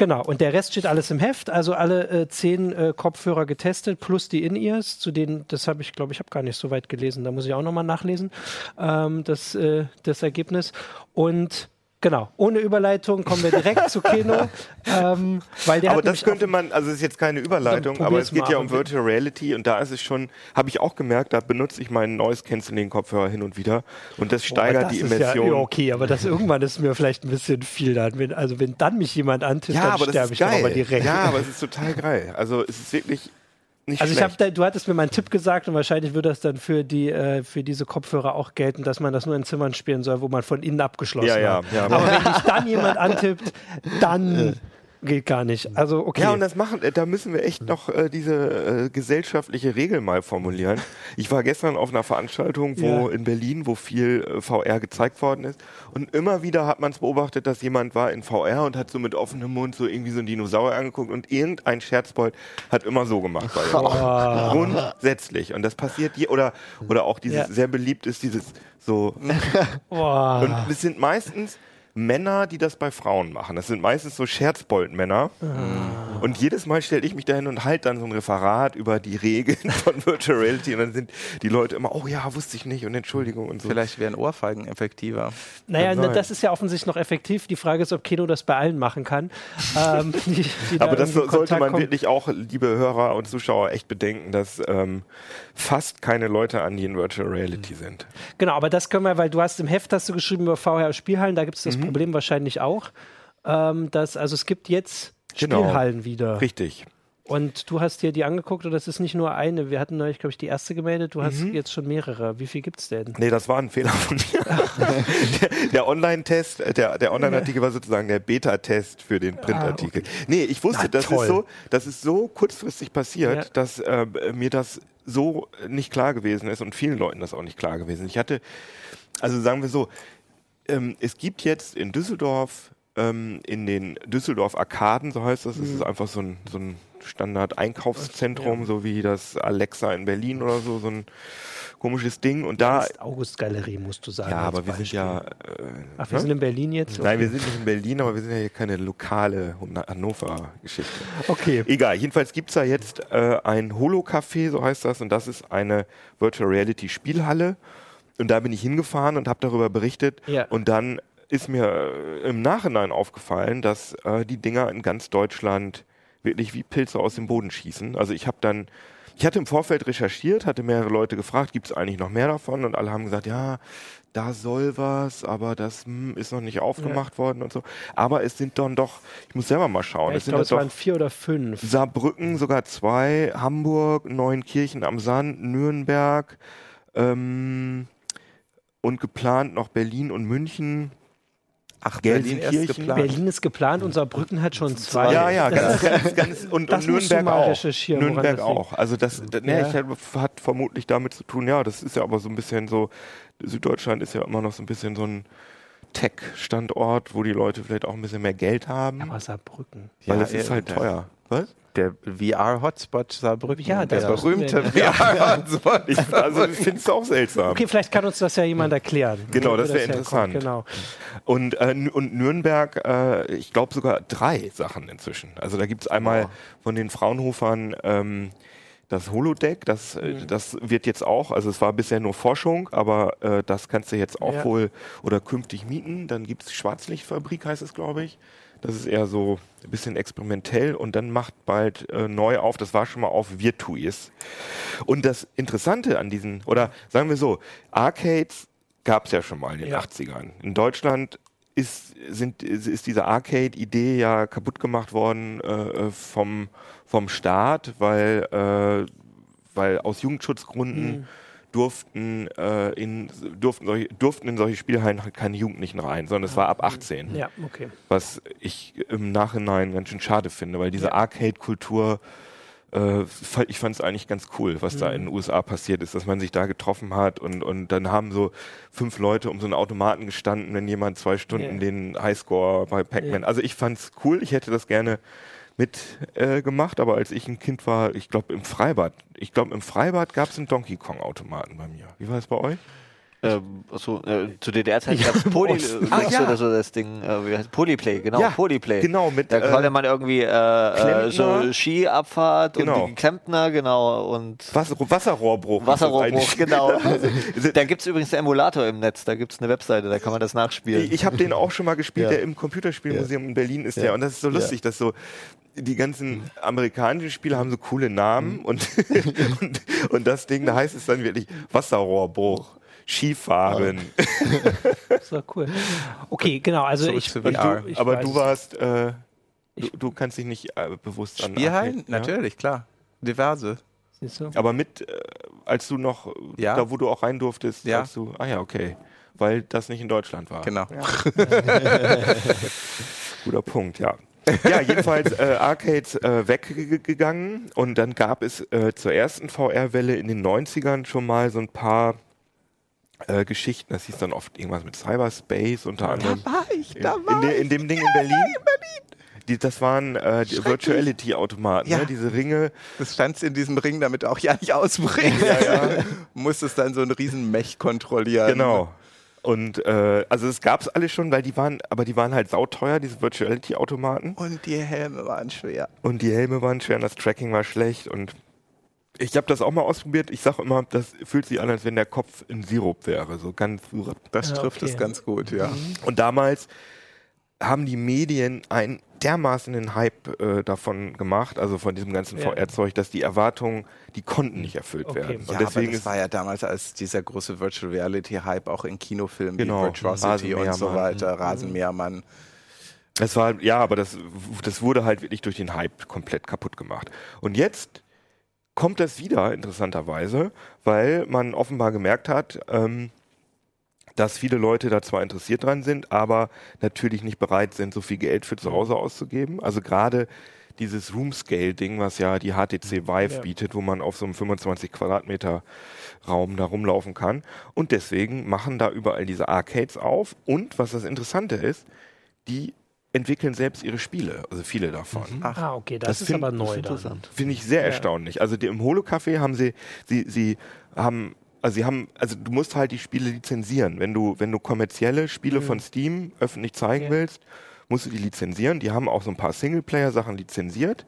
[SPEAKER 1] Genau, und der Rest steht alles im Heft, also alle äh, zehn äh, Kopfhörer getestet, plus die In-Ears, zu denen, das habe ich, glaube ich, habe gar nicht so weit gelesen, da muss ich auch nochmal nachlesen, ähm, das, äh, das Ergebnis. Und Genau, ohne Überleitung kommen wir direkt zu Keno. Ähm, weil der
[SPEAKER 2] aber das könnte man, also es ist jetzt keine Überleitung, aber es geht ja um Virtual Reality und da ist es schon, habe ich auch gemerkt, da benutze ich meinen Noise Cancelling Kopfhörer hin und wieder und das
[SPEAKER 1] Boah,
[SPEAKER 2] steigert
[SPEAKER 1] das
[SPEAKER 2] die Immersion.
[SPEAKER 1] Ja, ja, okay, aber das irgendwann ist mir vielleicht ein bisschen viel dann. Wenn, also wenn dann mich jemand antippt,
[SPEAKER 2] Ja,
[SPEAKER 1] dann sterbe ich doch aber
[SPEAKER 2] geil.
[SPEAKER 1] direkt.
[SPEAKER 2] Ja, aber es ist total geil. Also es ist wirklich nicht
[SPEAKER 1] Also ich habe,
[SPEAKER 2] schlecht.
[SPEAKER 1] du hattest mir meinen Tipp gesagt und wahrscheinlich würde das dann für die äh, für diese Kopfhörer auch gelten, dass man das nur in Zimmern spielen soll, wo man von innen abgeschlossen
[SPEAKER 2] Ja, ja,
[SPEAKER 1] hat.
[SPEAKER 2] ja.
[SPEAKER 1] Aber wenn dich dann jemand antippt, dann geht gar nicht. Also okay.
[SPEAKER 2] Ja, und das machen, äh, da müssen wir echt noch äh, diese äh, gesellschaftliche Regel mal formulieren. Ich war gestern auf einer Veranstaltung, wo
[SPEAKER 1] Ja.
[SPEAKER 2] in Berlin, wo viel äh, VR gezeigt worden ist. Und immer wieder hat man es beobachtet, dass jemand war in VR und hat so mit offenem Mund so irgendwie so einen Dinosaurier angeguckt und irgendein Scherzbold hat immer so gemacht. Bei ihm. Grundsätzlich. Und das passiert je, oder, oder auch dieses
[SPEAKER 1] Ja.
[SPEAKER 2] sehr beliebt ist, dieses so
[SPEAKER 1] Boah.
[SPEAKER 2] und es sind meistens Männer, die das bei Frauen machen. Das sind meistens so Scherzbold-Männer. Und jedes Mal stelle ich mich dahin und halte dann so ein Referat über die Regeln von Virtual Reality. Und dann sind die Leute immer, oh ja, wusste ich nicht und Entschuldigung und so.
[SPEAKER 5] Vielleicht wären Ohrfeigen effektiver.
[SPEAKER 1] Naja,
[SPEAKER 2] Kann
[SPEAKER 1] ne, das ist ja offensichtlich noch effektiv. Die Frage ist, ob Kino das bei allen machen kann. ähm, die, die da
[SPEAKER 2] Aber das sollte man
[SPEAKER 1] kommen.
[SPEAKER 2] wirklich auch, liebe Hörer und Zuschauer, echt bedenken, dass ähm, fast keine Leute an die in Virtual Reality sind.
[SPEAKER 1] Genau, aber das können wir, weil du hast im Heft hast du geschrieben über VR-Spielhallen, da gibt es das
[SPEAKER 2] Mhm.
[SPEAKER 1] Problem wahrscheinlich auch. Ähm, dass, also es gibt jetzt
[SPEAKER 2] Genau.
[SPEAKER 1] Spielhallen wieder.
[SPEAKER 2] Richtig.
[SPEAKER 1] Und du hast dir die angeguckt und das ist nicht nur eine. Wir hatten neulich, glaube ich, die erste gemeldet. Du
[SPEAKER 2] Mhm.
[SPEAKER 1] hast jetzt schon mehrere. Wie viel gibt es denn?
[SPEAKER 2] Nee, das war ein Fehler von mir. der der Online-Test, äh, der, der Online-Artikel war sozusagen der Beta-Test für den Printartikel. Nee, ich wusste,
[SPEAKER 1] Na,
[SPEAKER 2] das
[SPEAKER 1] toll.
[SPEAKER 2] ist so, das ist so kurzfristig passiert,
[SPEAKER 1] Ja.
[SPEAKER 2] dass äh, mir das so nicht klar gewesen ist und vielen Leuten das auch nicht klar gewesen. Ich hatte, also sagen wir so, ähm, es gibt jetzt in Düsseldorf, ähm, in den Düsseldorf Arkaden, so heißt das,
[SPEAKER 1] Mhm.
[SPEAKER 2] ist einfach so ein, so ein Standard-Einkaufszentrum, so wie das Alexa in Berlin oder so, so ein komisches Ding. Und da,
[SPEAKER 1] ist August-Galerie, musst du sagen.
[SPEAKER 2] ja, aber wir sind ja. Äh,
[SPEAKER 1] Ach, wir
[SPEAKER 2] ne?
[SPEAKER 1] sind in Berlin jetzt?
[SPEAKER 2] Nein, wir sind nicht in Berlin, aber wir sind ja hier keine lokale Hannover-Geschichte.
[SPEAKER 1] Okay.
[SPEAKER 2] Egal, jedenfalls gibt's da jetzt äh, ein Holo-Café, so heißt das, und das ist eine Virtual Reality Spielhalle. Und da bin ich hingefahren und habe darüber berichtet.
[SPEAKER 1] Ja.
[SPEAKER 2] Und dann ist mir äh, im Nachhinein aufgefallen, dass äh, die Dinger in ganz Deutschland wirklich wie Pilze aus dem Boden schießen. Also ich habe dann, ich hatte im Vorfeld recherchiert, hatte mehrere Leute gefragt, gibt es eigentlich noch mehr davon? Und alle haben gesagt, ja, da soll was, aber das hm, ist noch nicht aufgemacht worden und so. Aber es sind dann doch, ich muss selber mal schauen,
[SPEAKER 1] Ja,
[SPEAKER 2] es sind
[SPEAKER 1] es
[SPEAKER 2] doch
[SPEAKER 1] waren vier oder fünf.
[SPEAKER 2] Saarbrücken sogar zwei, Hamburg, Neunkirchen am Sand, Nürnberg ähm, und geplant noch Berlin und München.
[SPEAKER 5] Ach,
[SPEAKER 2] Gelsenkirchen.
[SPEAKER 5] geplant.
[SPEAKER 1] Berlin ist geplant und Saarbrücken hat schon zwei.
[SPEAKER 2] Ja, ja, ganz, ganz, ganz und,
[SPEAKER 1] das
[SPEAKER 2] und Nürnberg
[SPEAKER 1] mal
[SPEAKER 2] auch. Nürnberg auch. Also das, das nee,
[SPEAKER 1] Ja.
[SPEAKER 2] hat vermutlich damit zu tun, ja, das ist ja aber so ein bisschen so, Süddeutschland ist ja immer noch so ein bisschen so ein Tech-Standort, wo die Leute vielleicht auch ein bisschen mehr Geld haben,
[SPEAKER 1] Aber Saarbrücken.
[SPEAKER 2] weil
[SPEAKER 5] Ja,
[SPEAKER 2] das ist
[SPEAKER 5] ja,
[SPEAKER 2] halt teuer. Was?
[SPEAKER 5] Der VR-Hotspot Saarbrücken.
[SPEAKER 1] Ja,
[SPEAKER 5] der
[SPEAKER 1] das
[SPEAKER 5] berühmte VR-Hotspot.
[SPEAKER 2] Ich, also ich finde es auch seltsam.
[SPEAKER 1] Okay, vielleicht kann uns das ja jemand erklären.
[SPEAKER 2] Genau, das wär
[SPEAKER 1] herkommt.
[SPEAKER 2] interessant.
[SPEAKER 1] Genau.
[SPEAKER 2] Und, äh, und Nürnberg, äh, ich glaube sogar drei Sachen inzwischen. Also da gibt's einmal von den Fraunhofern ähm, das Holodeck, das, äh,
[SPEAKER 1] Mhm.
[SPEAKER 2] das wird jetzt auch, also es war bisher nur Forschung, aber äh, das kannst du jetzt auch
[SPEAKER 1] Ja.
[SPEAKER 2] wohl oder künftig mieten. Dann gibt's Schwarzlichtfabrik, heißt es, glaube ich. Das ist eher so ein bisschen experimentell und dann macht bald äh, neu auf, das war schon mal auf Virtuis. Und das Interessante an diesen, oder sagen wir so, Arcades gab es ja schon mal in den
[SPEAKER 1] Ja.
[SPEAKER 2] 80ern. In Deutschland ist, sind, ist diese Arcade-Idee ja kaputt gemacht worden äh, vom, vom Staat, weil, äh, weil aus Jugendschutzgründen durften, äh, in, durften, solche, durften in solche Spielhallen keine Jugendlichen rein, sondern es war ab 18
[SPEAKER 1] Ja, okay.
[SPEAKER 2] was ich im Nachhinein ganz schön schade finde, weil diese
[SPEAKER 1] Ja.
[SPEAKER 2] Arcade-Kultur, äh, ich fand es eigentlich ganz cool, was da
[SPEAKER 1] Mhm.
[SPEAKER 2] in den USA passiert ist, dass man sich da getroffen hat und, und dann haben so fünf Leute um so einen Automaten gestanden, wenn jemand zwei Stunden
[SPEAKER 1] Ja.
[SPEAKER 2] den Highscore bei Pac-Man.
[SPEAKER 1] Ja.
[SPEAKER 2] Also ich fand's cool, ich hätte das gerne mit äh, aber als ich ein Kind war, ich glaube im Freibad, ich glaube im Freibad gab es einen Donkey Kong Automaten bei mir. Wie war es bei euch?
[SPEAKER 4] Ähm, achso, äh, zu DDR-Zeiten gab es Poly
[SPEAKER 2] Ah, ja.
[SPEAKER 4] oder so das Ding, äh, wie heißt Polyplay, genau,
[SPEAKER 2] Ja,
[SPEAKER 4] Polyplay.
[SPEAKER 2] genau, mit,
[SPEAKER 4] da
[SPEAKER 2] äh,
[SPEAKER 4] konnte man irgendwie äh, äh, so. Skiabfahrt
[SPEAKER 2] Genau.
[SPEAKER 4] und Klempner, genau, und
[SPEAKER 2] Was, Wasserrohrbruch. das
[SPEAKER 4] Wasserrohrbruch, genau. da gibt es übrigens einen Emulator im Netz, da gibt es eine Webseite, da kann man das nachspielen.
[SPEAKER 2] Ich, ich habe den auch schon mal gespielt,
[SPEAKER 4] Ja.
[SPEAKER 2] der im Computerspielmuseum in Berlin ist
[SPEAKER 4] Ja.
[SPEAKER 2] der. Und das ist so lustig, dass so die ganzen amerikanischen Spiele haben so coole Namen und, und, und das Ding, da heißt es dann wirklich Wasserrohrbruch, Skifahren.
[SPEAKER 1] Das war cool. Okay, genau. Also
[SPEAKER 5] Zurück
[SPEAKER 1] ich,
[SPEAKER 5] zu
[SPEAKER 1] ich,
[SPEAKER 2] Aber du warst, äh, du, du kannst dich nicht äh, bewusst an
[SPEAKER 5] Spielhallen?
[SPEAKER 2] Ja?
[SPEAKER 5] Natürlich, klar. Diverse.
[SPEAKER 1] Siehst du?
[SPEAKER 2] Aber mit, äh, als du noch,
[SPEAKER 5] Ja.
[SPEAKER 2] da wo du auch rein durftest,
[SPEAKER 5] Ja.
[SPEAKER 2] als du, ah ja, okay. Weil das nicht in Deutschland war.
[SPEAKER 5] Genau.
[SPEAKER 2] Guter Punkt, ja. Ja, jedenfalls äh, Arcades äh, weggegangen und dann gab es äh, zur ersten VR-Welle in den 90ern schon mal so ein paar äh, Geschichten. Das hieß dann oft irgendwas mit Cyberspace unter anderem.
[SPEAKER 5] war ich,
[SPEAKER 2] In, in, de, in dem Ding in Berlin. Die, das waren äh, die Virtuality-Automaten,
[SPEAKER 5] Ja.
[SPEAKER 2] ne? diese Ringe.
[SPEAKER 5] Das stand in diesem Ring, damit du auch ja nicht ausbrichst.
[SPEAKER 2] Ja, ja.
[SPEAKER 5] Musstest dann so einen riesen Mech kontrollieren.
[SPEAKER 2] Genau. Und äh, also es gab es alle schon, weil die waren, aber die waren halt sauteuer, diese Virtuality-Automaten.
[SPEAKER 5] Und die Helme waren schwer.
[SPEAKER 2] Und die Helme waren schwer und das Tracking war schlecht. Und ich habe das auch mal ausprobiert. Ich sage immer, das fühlt sich an, als wenn der Kopf in Sirup wäre. So ganz.
[SPEAKER 5] Das
[SPEAKER 1] Ja,
[SPEAKER 5] trifft
[SPEAKER 1] okay.
[SPEAKER 5] es ganz gut, ja.
[SPEAKER 2] Und damals haben die Medien einen dermaßen Hype äh, davon gemacht, also von diesem ganzen
[SPEAKER 1] Ja.
[SPEAKER 2] VR-Zeug, dass die Erwartungen, die konnten nicht erfüllt
[SPEAKER 1] Okay.
[SPEAKER 2] werden.
[SPEAKER 5] Ja,
[SPEAKER 2] Und deswegen
[SPEAKER 5] aber das war ja damals als dieser große Virtual Reality Hype auch in Kinofilmen
[SPEAKER 2] Genau.
[SPEAKER 5] wie Virtuosity und so weiter, Rasenmähermann.
[SPEAKER 2] Es war, ja, aber das, das wurde halt wirklich durch den Hype komplett kaputt gemacht. Und jetzt kommt das wieder, interessanterweise, weil man offenbar gemerkt hat, ähm, dass viele Leute da zwar interessiert dran sind, aber natürlich nicht bereit sind, so viel Geld für zu Hause auszugeben. Also gerade dieses Room-Scale-Ding, was ja die HTC Vive
[SPEAKER 1] Ja.
[SPEAKER 2] bietet, wo man auf so einem 25 Quadratmeter Raum da rumlaufen kann. Und deswegen machen da überall diese Arcades auf. Und was das Interessante ist, die entwickeln selbst ihre Spiele, also viele davon.
[SPEAKER 1] Ah, okay, das,
[SPEAKER 2] Das
[SPEAKER 1] ist
[SPEAKER 2] find-
[SPEAKER 1] aber neu.
[SPEAKER 2] Finde ich sehr
[SPEAKER 1] Ja.
[SPEAKER 2] erstaunlich. Also die, im Holo-Café haben sie, sie, sie haben, also sie haben, also du musst halt die Spiele lizenzieren. Wenn du, wenn du kommerzielle Spiele von Steam öffentlich zeigen
[SPEAKER 1] Mhm. Ja.
[SPEAKER 2] willst, musst du die lizenzieren. Die haben auch so ein paar Singleplayer-Sachen lizenziert,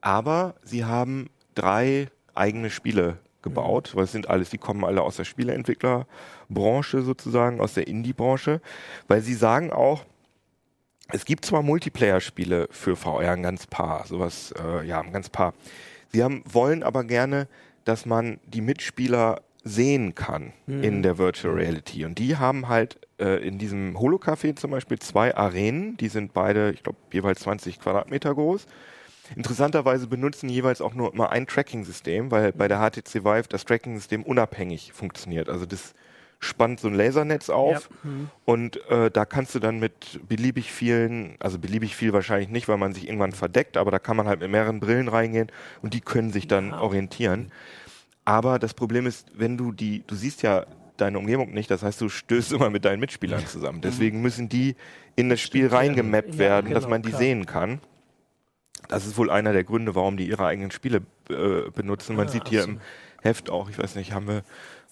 [SPEAKER 2] aber sie haben drei eigene Spiele gebaut,
[SPEAKER 1] Mhm.
[SPEAKER 2] weil es sind alles, die kommen alle aus der Spieleentwicklerbranche sozusagen, aus der Indie-Branche, weil sie sagen auch, es gibt zwar Multiplayer-Spiele für VR, ein ganz paar, sowas, äh, ja, ein ganz paar. Sie haben, wollen aber gerne, dass man die Mitspieler sehen kann in der Virtual Reality. Und die haben halt äh, in diesem Holocafé zum Beispiel zwei Arenen, die sind beide, ich glaube, jeweils 20 Quadratmeter groß. Interessanterweise benutzen jeweils auch nur immer ein Tracking-System, weil bei der HTC Vive das Tracking-System unabhängig funktioniert. Also das spannt so ein Lasernetz auf
[SPEAKER 1] Ja. Mhm.
[SPEAKER 2] und äh, da kannst du dann mit beliebig vielen, also beliebig viel wahrscheinlich nicht, weil man sich irgendwann verdeckt, aber da kann man halt mit mehreren Brillen reingehen und die können sich dann orientieren. Aber das Problem ist, wenn du die, du siehst ja deine Umgebung nicht, das heißt, du stößt immer mit deinen Mitspielern zusammen. Deswegen müssen die in das Spiel reingemappt
[SPEAKER 1] Ja,
[SPEAKER 2] werden, dass
[SPEAKER 1] genau,
[SPEAKER 2] man die
[SPEAKER 1] klar.
[SPEAKER 2] sehen kann. Das ist wohl einer der Gründe, warum die ihre eigenen Spiele äh, benutzen. Man
[SPEAKER 1] Ah,
[SPEAKER 2] sieht hier
[SPEAKER 1] so.
[SPEAKER 2] im Heft auch, ich weiß nicht, haben wir,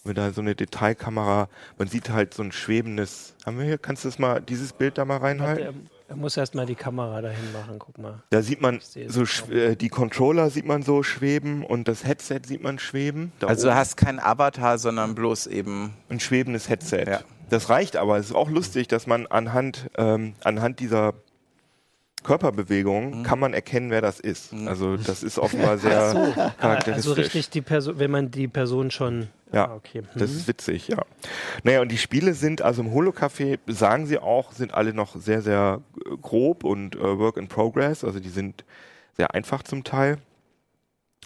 [SPEAKER 2] wir da so eine Detailkamera, man sieht halt so ein schwebendes, haben wir hier, kannst du das mal, dieses Bild da mal
[SPEAKER 1] Warte,
[SPEAKER 2] reinhalten?
[SPEAKER 1] er, er muss erst mal die Kamera dahin machen, guck mal.
[SPEAKER 2] Da sieht man so, äh, die Controller sieht man so schweben und das Headset sieht man schweben. Da
[SPEAKER 5] Also du
[SPEAKER 2] oben
[SPEAKER 5] hast kein Avatar, sondern bloß eben.
[SPEAKER 2] ein schwebendes Headset.
[SPEAKER 5] Ja.
[SPEAKER 2] Das reicht aber. Es ist auch lustig, dass man anhand, ähm, anhand dieser Körperbewegung
[SPEAKER 1] Mhm.
[SPEAKER 2] kann man erkennen, wer das ist. Also das ist offenbar sehr charakteristisch.
[SPEAKER 1] Also richtig die Person, wenn man die Person schon.
[SPEAKER 2] Ja,
[SPEAKER 1] Ah, okay.
[SPEAKER 2] Das
[SPEAKER 1] Mhm.
[SPEAKER 2] ist witzig, ja. Naja, und die Spiele sind, also im Holo-Café, sagen sie auch, sind alle noch sehr, sehr äh, grob und äh, Work in Progress. Also die sind sehr einfach zum Teil,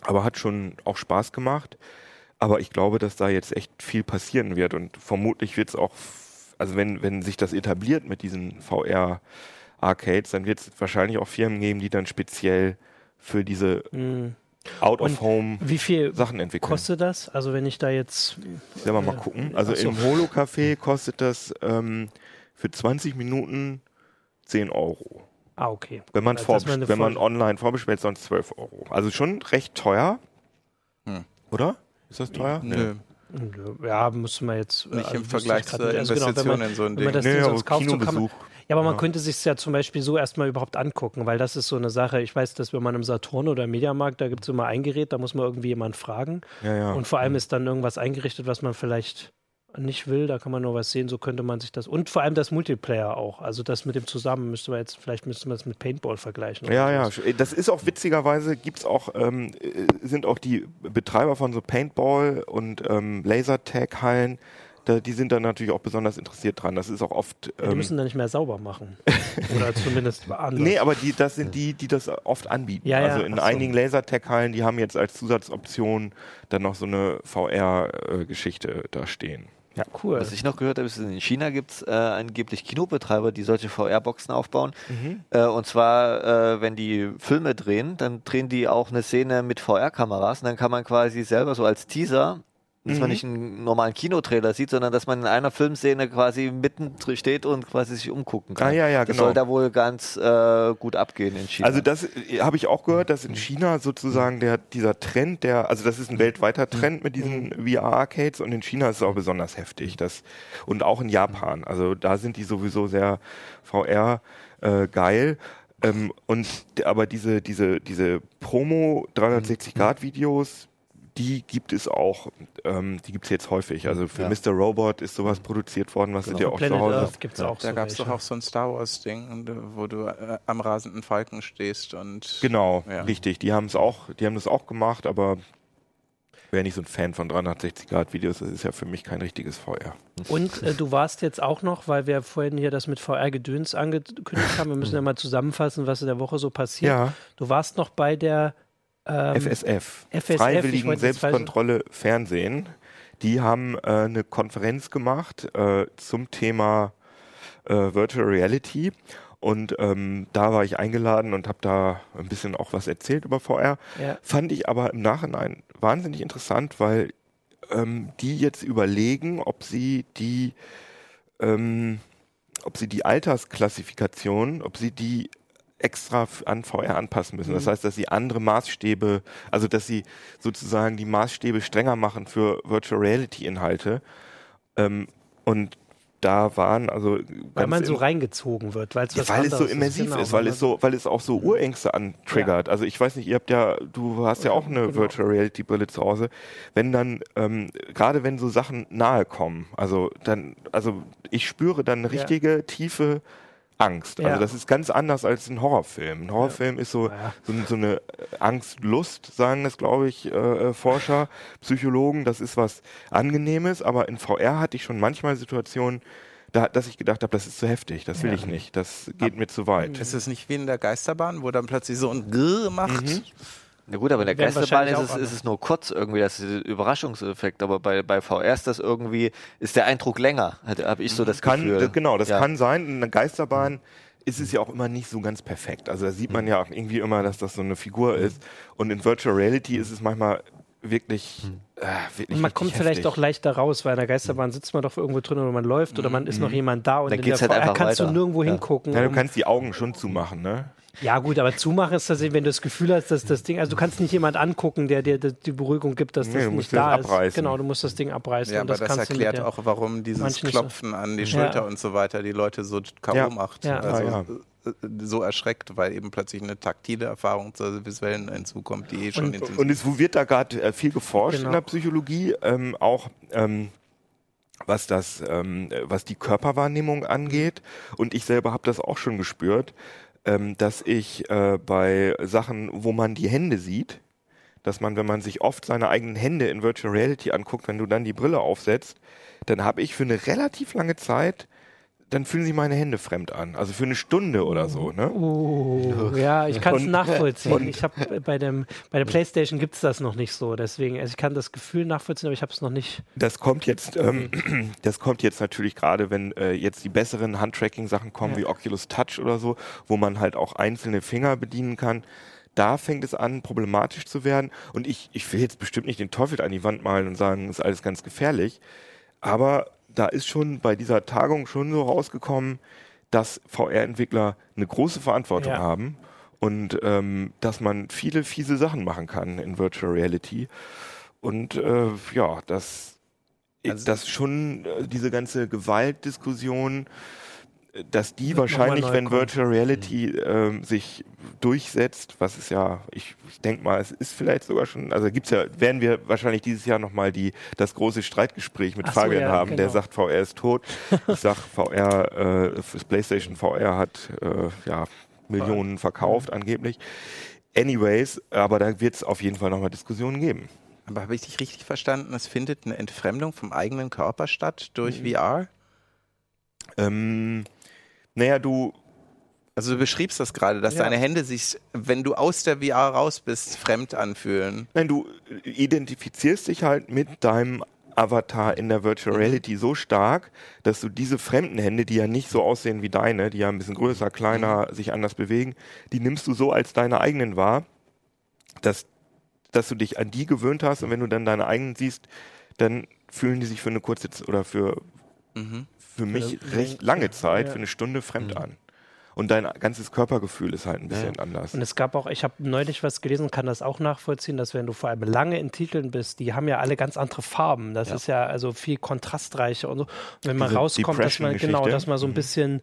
[SPEAKER 2] aber hat schon auch Spaß gemacht. Aber ich glaube, dass da jetzt echt viel passieren wird und vermutlich wird es auch, also wenn, wenn sich das etabliert mit diesen VR-Arcades, dann wird es wahrscheinlich auch Firmen geben, die dann speziell für diese
[SPEAKER 1] Mhm.
[SPEAKER 2] Out-of-Home
[SPEAKER 1] Wie viel
[SPEAKER 2] Sachen entwickeln.
[SPEAKER 1] kostet das? Also wenn ich da jetzt.
[SPEAKER 2] Selber mal
[SPEAKER 1] Äh,
[SPEAKER 2] gucken. Also
[SPEAKER 1] so.
[SPEAKER 2] im Holo-Café kostet das ähm, für 20 Minuten 10 Euro.
[SPEAKER 1] Ah, okay.
[SPEAKER 2] Wenn man,
[SPEAKER 1] Also, man
[SPEAKER 2] wenn man online vorbestellt, sonst 12 Euro. Also schon recht teuer.
[SPEAKER 5] Hm.
[SPEAKER 2] Oder? Ist das teuer?
[SPEAKER 5] Nö.
[SPEAKER 1] Ja, muss man jetzt
[SPEAKER 5] Nicht im
[SPEAKER 1] wüsste
[SPEAKER 5] Vergleich
[SPEAKER 1] ich grad
[SPEAKER 5] zur.
[SPEAKER 1] Also genau,
[SPEAKER 5] Investition
[SPEAKER 1] man-
[SPEAKER 5] in so ein
[SPEAKER 1] wenn man
[SPEAKER 5] Ding.
[SPEAKER 1] das
[SPEAKER 2] Nee,
[SPEAKER 1] Ding
[SPEAKER 2] aber
[SPEAKER 1] sonst kauft, so kann man,
[SPEAKER 2] Kinobesuch.
[SPEAKER 1] Ja, aber man
[SPEAKER 2] Ja.
[SPEAKER 1] könnte sich ja zum Beispiel so erstmal überhaupt angucken, weil das ist so eine Sache. Ich weiß, dass wenn man im Saturn oder im Mediamarkt, da gibt es immer ein Gerät, da muss man irgendwie jemanden fragen.
[SPEAKER 2] Ja, ja.
[SPEAKER 1] Und vor allem ist dann irgendwas eingerichtet, was man vielleicht nicht will, da kann man nur was sehen, so könnte man sich das. Und vor allem das Multiplayer auch. Also das mit dem zusammen müsste man jetzt, vielleicht müsste man das mit Paintball vergleichen.
[SPEAKER 2] Ja, ja,
[SPEAKER 1] sowas.
[SPEAKER 2] das ist auch witzigerweise, gibt's auch, ähm, äh, sind auch die Betreiber von so Paintball und ähm, Lasertag-Hallen, da, die sind dann natürlich auch besonders interessiert dran. Das ist auch oft.
[SPEAKER 1] Ja, die
[SPEAKER 2] Ähm,
[SPEAKER 1] müssen da nicht mehr sauber machen. oder zumindest anders.
[SPEAKER 2] nee, aber die, das sind die, die das oft anbieten.
[SPEAKER 1] Ja, ja,
[SPEAKER 2] also in
[SPEAKER 1] so.
[SPEAKER 2] einigen Lasertag-Hallen, die haben jetzt als Zusatzoption dann noch so eine VR-Geschichte da stehen. Ja.
[SPEAKER 1] cool.
[SPEAKER 4] Was ich noch gehört habe, ist, in China gibt es äh, angeblich Kinobetreiber, die solche VR-Boxen aufbauen.
[SPEAKER 2] Mhm.
[SPEAKER 4] Äh, und zwar, äh, wenn die Filme drehen, dann drehen die auch eine Szene mit VR-Kameras und dann kann man quasi selber so als Teaser, dass man
[SPEAKER 2] Mhm.
[SPEAKER 4] nicht einen normalen Kinotrailer sieht, sondern dass man in einer Filmszene quasi mitten steht und quasi sich umgucken kann.
[SPEAKER 2] Ah, ja, ja,
[SPEAKER 4] das
[SPEAKER 2] genau.
[SPEAKER 4] soll da wohl ganz äh, gut abgehen in China.
[SPEAKER 2] Also das äh, habe ich auch gehört, dass in China sozusagen der dieser Trend, der also das ist ein weltweiter Trend mit diesen VR-Arcades und in China ist es auch besonders heftig. Das und auch in Japan. Also da sind die sowieso sehr VR äh, geil. Ähm, und aber diese diese diese Promo 360 Grad Videos die gibt es auch, ähm, die gibt es jetzt häufig. Also für
[SPEAKER 4] Ja.
[SPEAKER 2] Mr. Robot ist sowas produziert worden, was du dir auch zu
[SPEAKER 1] Planet
[SPEAKER 2] Hause
[SPEAKER 1] Earth gibt es auch
[SPEAKER 5] Da
[SPEAKER 1] so
[SPEAKER 5] gab es doch auch so ein Star Wars-Ding, äh, wo du äh, am rasenden Falken stehst und.
[SPEAKER 2] Genau,
[SPEAKER 5] Ja.
[SPEAKER 2] richtig. Die haben es auch, die haben das auch gemacht, aber wäre nicht so ein Fan von 360 Grad Videos, das ist ja für mich kein richtiges VR.
[SPEAKER 1] Und äh, du warst jetzt auch noch, weil wir vorhin hier das mit VR-Gedöns angekündigt haben, wir müssen ja mal zusammenfassen, was in der Woche so passiert.
[SPEAKER 2] Ja,
[SPEAKER 1] Du warst noch bei der ähm,
[SPEAKER 2] FSF,
[SPEAKER 1] FSF,
[SPEAKER 2] Freiwilligen Selbstkontrolle Fernsehen. Die haben äh, eine Konferenz gemacht äh, zum Thema äh, Virtual Reality. Und ähm, da war ich eingeladen und habe da ein bisschen auch was erzählt über VR.
[SPEAKER 1] Ja.
[SPEAKER 2] Fand ich aber im Nachhinein wahnsinnig interessant, weil ähm, die jetzt überlegen, ob sie die, ähm, ob sie die Altersklassifikation, ob sie die extra an VR anpassen müssen. Das heißt, dass sie andere Maßstäbe, also dass sie sozusagen die Maßstäbe strenger machen für Virtual Reality Inhalte. Ähm, und da waren also
[SPEAKER 1] weil man so reingezogen wird, weil es
[SPEAKER 2] ja, weil es so immersiv
[SPEAKER 1] genau,
[SPEAKER 2] ist, weil
[SPEAKER 1] man
[SPEAKER 2] es so, weil es auch so Urängste antriggert. Also ich weiß nicht, ihr habt ja, du hast ja auch eine
[SPEAKER 1] Genau.
[SPEAKER 2] Virtual Reality Brille zu Hause. Wenn dann, ähm, gerade wenn so Sachen nahe kommen, also dann, also ich spüre dann eine
[SPEAKER 1] Ja.
[SPEAKER 2] richtige tiefe Angst.
[SPEAKER 1] Ja.
[SPEAKER 2] Also das ist ganz anders als ein Horrorfilm. Ein Horrorfilm ist so,
[SPEAKER 1] Ja.
[SPEAKER 2] so, so eine Angst-Lust, sagen das, glaube ich, äh, äh, Forscher, Psychologen. Das ist was Angenehmes, aber in VR hatte ich schon manchmal Situationen, da, dass ich gedacht habe, das ist zu heftig, das will
[SPEAKER 1] Ja.
[SPEAKER 2] ich nicht, das geht mir zu weit.
[SPEAKER 5] Ist es nicht wie in der Geisterbahn, wo dann plötzlich so ein Grrr macht?
[SPEAKER 2] Mhm.
[SPEAKER 4] Na gut, aber in der Geisterbahn ist es, ist es nur kurz irgendwie, das ist der Überraschungseffekt, aber bei, bei VR ist das irgendwie, ist der Eindruck länger, habe ich so das
[SPEAKER 2] kann,
[SPEAKER 4] Gefühl.
[SPEAKER 2] genau, das
[SPEAKER 4] Ja.
[SPEAKER 2] kann sein. In einer Geisterbahn ist es ja auch immer nicht so ganz perfekt. Also da sieht man ja auch irgendwie immer, dass das so eine Figur ist. Und in Virtual Reality ist es manchmal wirklich, äh, wirklich
[SPEAKER 1] Und man kommt vielleicht
[SPEAKER 2] heftig.
[SPEAKER 1] auch leichter raus, weil in der Geisterbahn sitzt man doch irgendwo drin oder man läuft oder man ist noch jemand da und
[SPEAKER 4] Dann
[SPEAKER 1] in der
[SPEAKER 4] halt
[SPEAKER 1] kannst
[SPEAKER 4] weiter.
[SPEAKER 1] du nirgendwo
[SPEAKER 4] Ja.
[SPEAKER 1] hingucken.
[SPEAKER 2] Ja, du kannst die Augen schon zumachen, ne?
[SPEAKER 1] Ja, gut, aber zumachen ist tatsächlich, wenn du das Gefühl hast, dass das Ding, also du kannst nicht jemand angucken, der dir die Beruhigung gibt, dass
[SPEAKER 2] Nee,
[SPEAKER 1] das
[SPEAKER 2] du
[SPEAKER 1] nicht
[SPEAKER 2] musst
[SPEAKER 1] da
[SPEAKER 2] das
[SPEAKER 1] ist.
[SPEAKER 2] abreißen.
[SPEAKER 1] Genau, du musst das Ding abreißen.
[SPEAKER 5] Ja,
[SPEAKER 1] und
[SPEAKER 5] aber
[SPEAKER 1] das,
[SPEAKER 5] das erklärt auch, warum dieses Klopfen an die
[SPEAKER 1] Ja.
[SPEAKER 5] Schulter und so weiter die Leute so K.O.
[SPEAKER 2] Ja.
[SPEAKER 5] macht.
[SPEAKER 1] Ja.
[SPEAKER 5] Also
[SPEAKER 2] Ah,
[SPEAKER 5] äh, so erschreckt, weil eben plötzlich eine taktile Erfahrung zur visuellen hinzukommt, die eh schon
[SPEAKER 1] Und-
[SPEAKER 5] intensiv
[SPEAKER 2] Und es wird da gerade äh, viel geforscht
[SPEAKER 1] Genau.
[SPEAKER 2] in der Psychologie, ähm, auch ähm, was das, ähm, äh, was die Körperwahrnehmung angeht. Und ich selber habe das auch schon gespürt, ähm, dass ich äh, bei Sachen, wo man die Hände sieht, dass man, wenn man sich oft seine eigenen Hände in Virtual Reality anguckt, wenn du dann die Brille aufsetzt, dann habe ich für eine relativ lange Zeit, dann fühlen sich meine Hände fremd an. Also für eine Stunde oder so, ne?
[SPEAKER 1] Oh, ja, ich kann es nachvollziehen.
[SPEAKER 2] und-
[SPEAKER 1] ich habe bei dem bei der PlayStation gibt es das noch nicht so, deswegen also ich kann das Gefühl nachvollziehen, aber ich habe es noch nicht.
[SPEAKER 2] Das kommt jetzt, ähm, das kommt jetzt natürlich gerade, wenn äh, jetzt die besseren Handtracking-Sachen kommen,
[SPEAKER 1] Ja.
[SPEAKER 2] wie Oculus Touch oder so, wo man halt auch einzelne Finger bedienen kann. Da fängt es an, problematisch zu werden. Und ich, ich will jetzt bestimmt nicht den Teufel an die Wand malen und sagen, ist alles ganz gefährlich. Aber da ist schon bei dieser Tagung schon so rausgekommen, dass VR-Entwickler eine große Verantwortung
[SPEAKER 1] Ja.
[SPEAKER 2] haben und ähm, dass man viele fiese Sachen machen kann in Virtual Reality. Und äh, ja, das also dass schon äh, diese ganze Gewaltdiskussion dass die wahrscheinlich, wenn kommen. Virtual Reality äh, sich durchsetzt, was es ja, ich, ich denke mal, es ist vielleicht sogar schon, also gibt's ja, werden wir wahrscheinlich dieses Jahr nochmal die, das große Streitgespräch mit Ach Fabian so, ja, haben, genau. der sagt, VR ist tot. ich sag, VR, äh, PlayStation VR hat äh, ja Millionen verkauft angeblich. Anyways, aber da wird es auf jeden Fall nochmal Diskussionen geben.
[SPEAKER 5] Aber habe ich dich richtig verstanden? Es findet eine Entfremdung vom eigenen Körper statt durch mhm. VR?
[SPEAKER 2] Ähm, naja, du.
[SPEAKER 5] Also du beschriebst das gerade, dass ja. deine Hände sich, wenn du aus der VR raus bist, fremd anfühlen.
[SPEAKER 2] Nein, du identifizierst dich halt mit deinem Avatar in der Virtual mhm. Reality so stark, dass du diese fremden Hände, die ja nicht so aussehen wie deine, die ja ein bisschen größer, kleiner, mhm. sich anders bewegen, die nimmst du so als deine eigenen wahr, dass, dass du dich an die gewöhnt hast und wenn du dann deine eigenen siehst, dann fühlen die sich für eine kurze oder für mhm für mich recht lange Zeit, für eine Stunde fremd mhm. an. Und dein ganzes Körpergefühl ist halt ein bisschen ja. anders.
[SPEAKER 1] Und es gab auch, ich habe neulich was gelesen, kann das auch nachvollziehen, dass wenn du vor allem lange in Titeln bist, die haben ja alle ganz andere Farben. Das ja. ist ja also viel kontrastreicher und so. Und wenn man Diese rauskommt, dass man genau, dass man so ein mhm. bisschen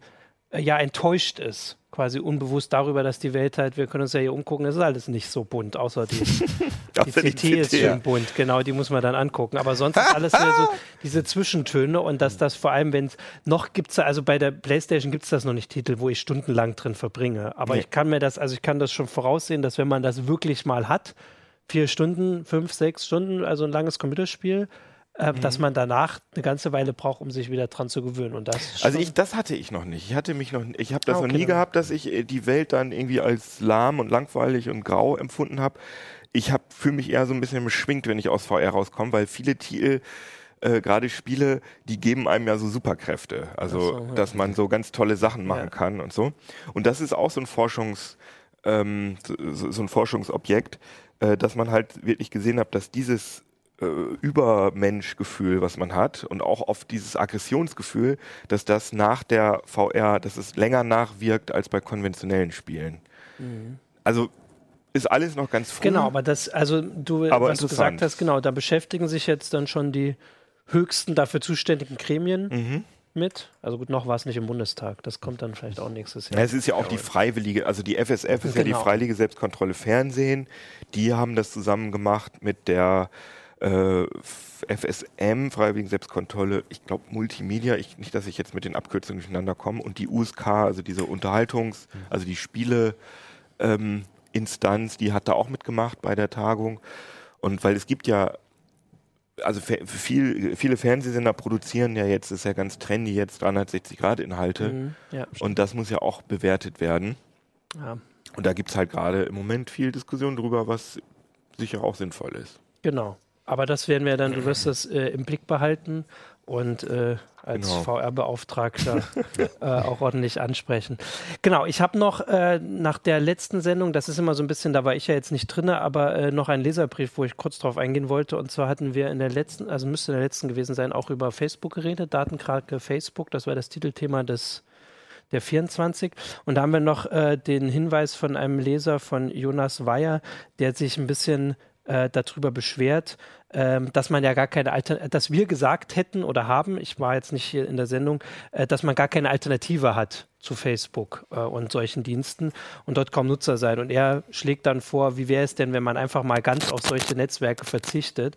[SPEAKER 1] ja enttäuscht ist quasi unbewusst darüber, dass die Welt halt, wir können uns ja hier umgucken, es ist alles nicht so bunt, außer die, die CT ist schon bunt, genau, die muss man dann angucken. Aber sonst ist alles so diese Zwischentöne und dass das vor allem, wenn es noch gibt es, also bei der Playstation gibt es das noch nicht Titel, wo ich stundenlang drin verbringe. Aber nee. ich kann mir das, also ich kann das schon voraussehen, dass wenn man das wirklich mal hat, vier Stunden, fünf, sechs Stunden, also ein langes Computerspiel, äh, mhm. dass man danach eine ganze Weile braucht, um sich wieder dran zu gewöhnen. Und das
[SPEAKER 2] also ich, das hatte ich noch nicht. Ich hatte mich noch, ich habe das ah, okay, noch nie gehabt, dass ich äh, die Welt dann irgendwie als lahm und langweilig und grau empfunden habe. Ich habe fühle mich eher so ein bisschen beschwingt, wenn ich aus VR rauskomme, weil viele Titel äh, gerade Spiele, die geben einem ja so Superkräfte. Also, so, ja. dass man so ganz tolle Sachen machen ja. kann und so. Und das ist auch so ein Forschungs, ähm, so, so, ein Forschungsobjekt, äh, dass man halt wirklich gesehen hat, dass dieses äh, Übermenschgefühl, was man hat und auch auf dieses Aggressionsgefühl, dass das nach der VR, dass es länger nachwirkt als bei konventionellen Spielen. Mhm. Also ist alles noch ganz früh.
[SPEAKER 1] Genau, aber das, also du, aber was du gesagt hast, genau, da beschäftigen sich jetzt dann schon die höchsten dafür zuständigen Gremien. Mhm mit. Also gut, noch war es nicht im Bundestag. Das kommt dann vielleicht auch nächstes Jahr.
[SPEAKER 2] Ja, es ist ja auch die freiwillige, also die FSF ist genau. ja die genau. freiwillige Selbstkontrolle Fernsehen. Die haben das zusammen gemacht mit der äh, FSM, Freiwilligen Selbstkontrolle, ich glaube Multimedia, ich, nicht, dass ich jetzt mit den Abkürzungen durcheinander komme, und die USK, also diese Unterhaltungs-, mhm. also die Spiele, ähm, Instanz, die hat da auch mitgemacht bei der Tagung. Und weil es gibt ja, also viel, viele Fernsehsender produzieren ja jetzt, ist ja ganz trendy jetzt 360-Grad-Inhalte. Mhm, ja, und das muss ja auch bewertet werden. Ja. Und da gibt es halt gerade im Moment viel Diskussion drüber, was sicher auch sinnvoll ist.
[SPEAKER 1] Genau. Aber das werden wir dann, du wirst das äh, im Blick behalten und äh, als genau. VR-Beauftragter äh, auch ordentlich ansprechen. Genau, ich habe noch äh, nach der letzten Sendung, das ist immer so ein bisschen, da war ich ja jetzt nicht drin, aber äh, noch einen Leserbrief, wo ich kurz drauf eingehen wollte. Und zwar hatten wir in der letzten, also müsste in der letzten gewesen sein, auch über Facebook geredet, Datenkrake Facebook, das war das Titelthema des der 24. Und da haben wir noch äh, den Hinweis von einem Leser von Jonas Weyer, der sich ein bisschen äh, darüber beschwert, ähm, dass man ja gar keine Alternative, dass wir gesagt hätten oder haben, ich war jetzt nicht hier in der Sendung, äh, dass man gar keine Alternative hat zu Facebook äh, und solchen Diensten und dort kaum Nutzer sein. Und er schlägt dann vor, wie wäre es denn, wenn man einfach mal ganz auf solche Netzwerke verzichtet?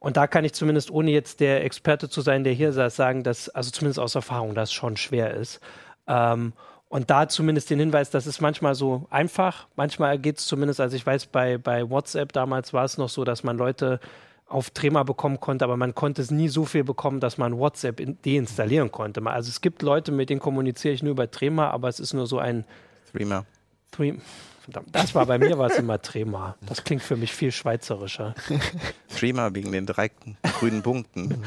[SPEAKER 1] Und da kann ich zumindest, ohne jetzt der Experte zu sein, der hier saß, sagen, dass, also zumindest aus Erfahrung, das schon schwer ist. Ähm, und da zumindest den Hinweis, das ist manchmal so einfach. Manchmal geht es zumindest, also ich weiß, bei, bei WhatsApp damals war es noch so, dass man Leute auf Trema bekommen konnte, aber man konnte es nie so viel bekommen, dass man WhatsApp deinstallieren konnte. Also es gibt Leute, mit denen kommuniziere ich nur über Trema, aber es ist nur so ein.
[SPEAKER 5] Threema.
[SPEAKER 1] Verdammt, das war bei mir war es immer Trema. Das klingt für mich viel schweizerischer.
[SPEAKER 5] Trema wegen den drei grünen Punkten.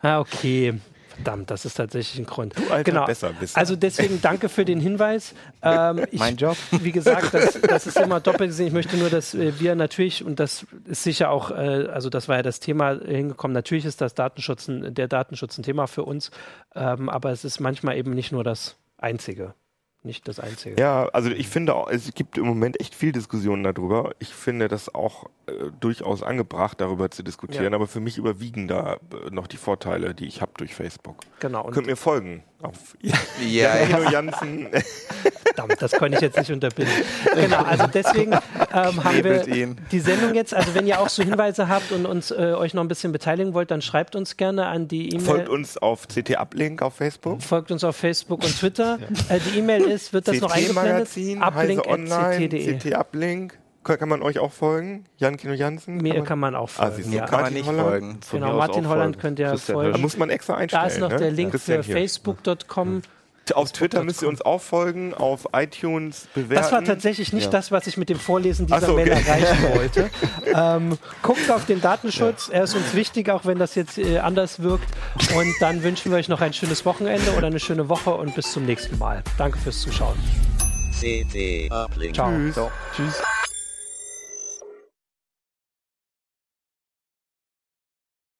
[SPEAKER 1] ah, okay. Verdammt, das ist tatsächlich ein Grund.
[SPEAKER 2] Du Alter, genau. besser bist.
[SPEAKER 1] Also deswegen danke für den Hinweis.
[SPEAKER 5] Ähm, ich, mein Job.
[SPEAKER 1] Wie gesagt, das, das ist immer doppelt gesehen. Ich möchte nur, dass äh, wir natürlich, und das ist sicher auch, äh, also das war ja das Thema hingekommen, natürlich ist das Datenschutz, der Datenschutz ein Thema für uns, ähm, aber es ist manchmal eben nicht nur das Einzige. Nicht das Einzige.
[SPEAKER 2] Ja, also ich finde auch, es gibt im Moment echt viel Diskussionen darüber. Ich finde das auch äh, durchaus angebracht, darüber zu diskutieren,
[SPEAKER 1] Ja.
[SPEAKER 2] aber für mich überwiegen da äh, noch die Vorteile, die ich habe durch Facebook.
[SPEAKER 1] Genau. Und
[SPEAKER 2] Könnt mir folgen auf
[SPEAKER 5] Ja,
[SPEAKER 2] Kino Jansen.
[SPEAKER 1] Verdammt, das konnte ich jetzt nicht unterbinden. Genau, also deswegen ähm, haben wir die Sendung jetzt. Also wenn ihr auch so Hinweise habt und uns äh, euch noch ein bisschen beteiligen wollt, dann schreibt uns gerne an die E-Mail.
[SPEAKER 2] Folgt uns auf CT Uplink auf Facebook.
[SPEAKER 1] Folgt uns auf Facebook und Twitter. Äh, die E-Mail ist, wird das noch eingeblendet? Uplink.ct.de.
[SPEAKER 2] CT Uplink. Kann kann man euch auch folgen? Jan Kino Jansen?
[SPEAKER 1] Mir kann man auch
[SPEAKER 2] Ah,
[SPEAKER 1] folgen.
[SPEAKER 2] siehst du,
[SPEAKER 1] ja.
[SPEAKER 5] kann man
[SPEAKER 2] Martin
[SPEAKER 5] nicht
[SPEAKER 2] Holland?
[SPEAKER 5] folgen.
[SPEAKER 4] Von
[SPEAKER 1] Genau, Martin Holland
[SPEAKER 4] folgen.
[SPEAKER 1] könnt ihr
[SPEAKER 4] Christian
[SPEAKER 1] folgen.
[SPEAKER 2] Da muss man extra einstellen.
[SPEAKER 1] Da ist noch
[SPEAKER 2] ne?
[SPEAKER 1] der Link
[SPEAKER 2] Christian
[SPEAKER 1] für facebook.com.
[SPEAKER 2] Auf Twitter müsst ihr uns auch folgen, auf iTunes bewerten.
[SPEAKER 1] Das war tatsächlich nicht das, was ich mit dem Vorlesen dieser
[SPEAKER 2] so,
[SPEAKER 1] Mail
[SPEAKER 2] okay.
[SPEAKER 1] erreichen wollte. ähm, guckt auf den Datenschutz, er ist uns wichtig, auch wenn das jetzt äh, anders wirkt. Und dann wünschen wir euch noch ein schönes Wochenende oder eine schöne Woche und bis zum nächsten Mal. Danke fürs Zuschauen.
[SPEAKER 3] CT Uplink.
[SPEAKER 1] Ciao.
[SPEAKER 2] Tschüss.
[SPEAKER 5] Tschüss.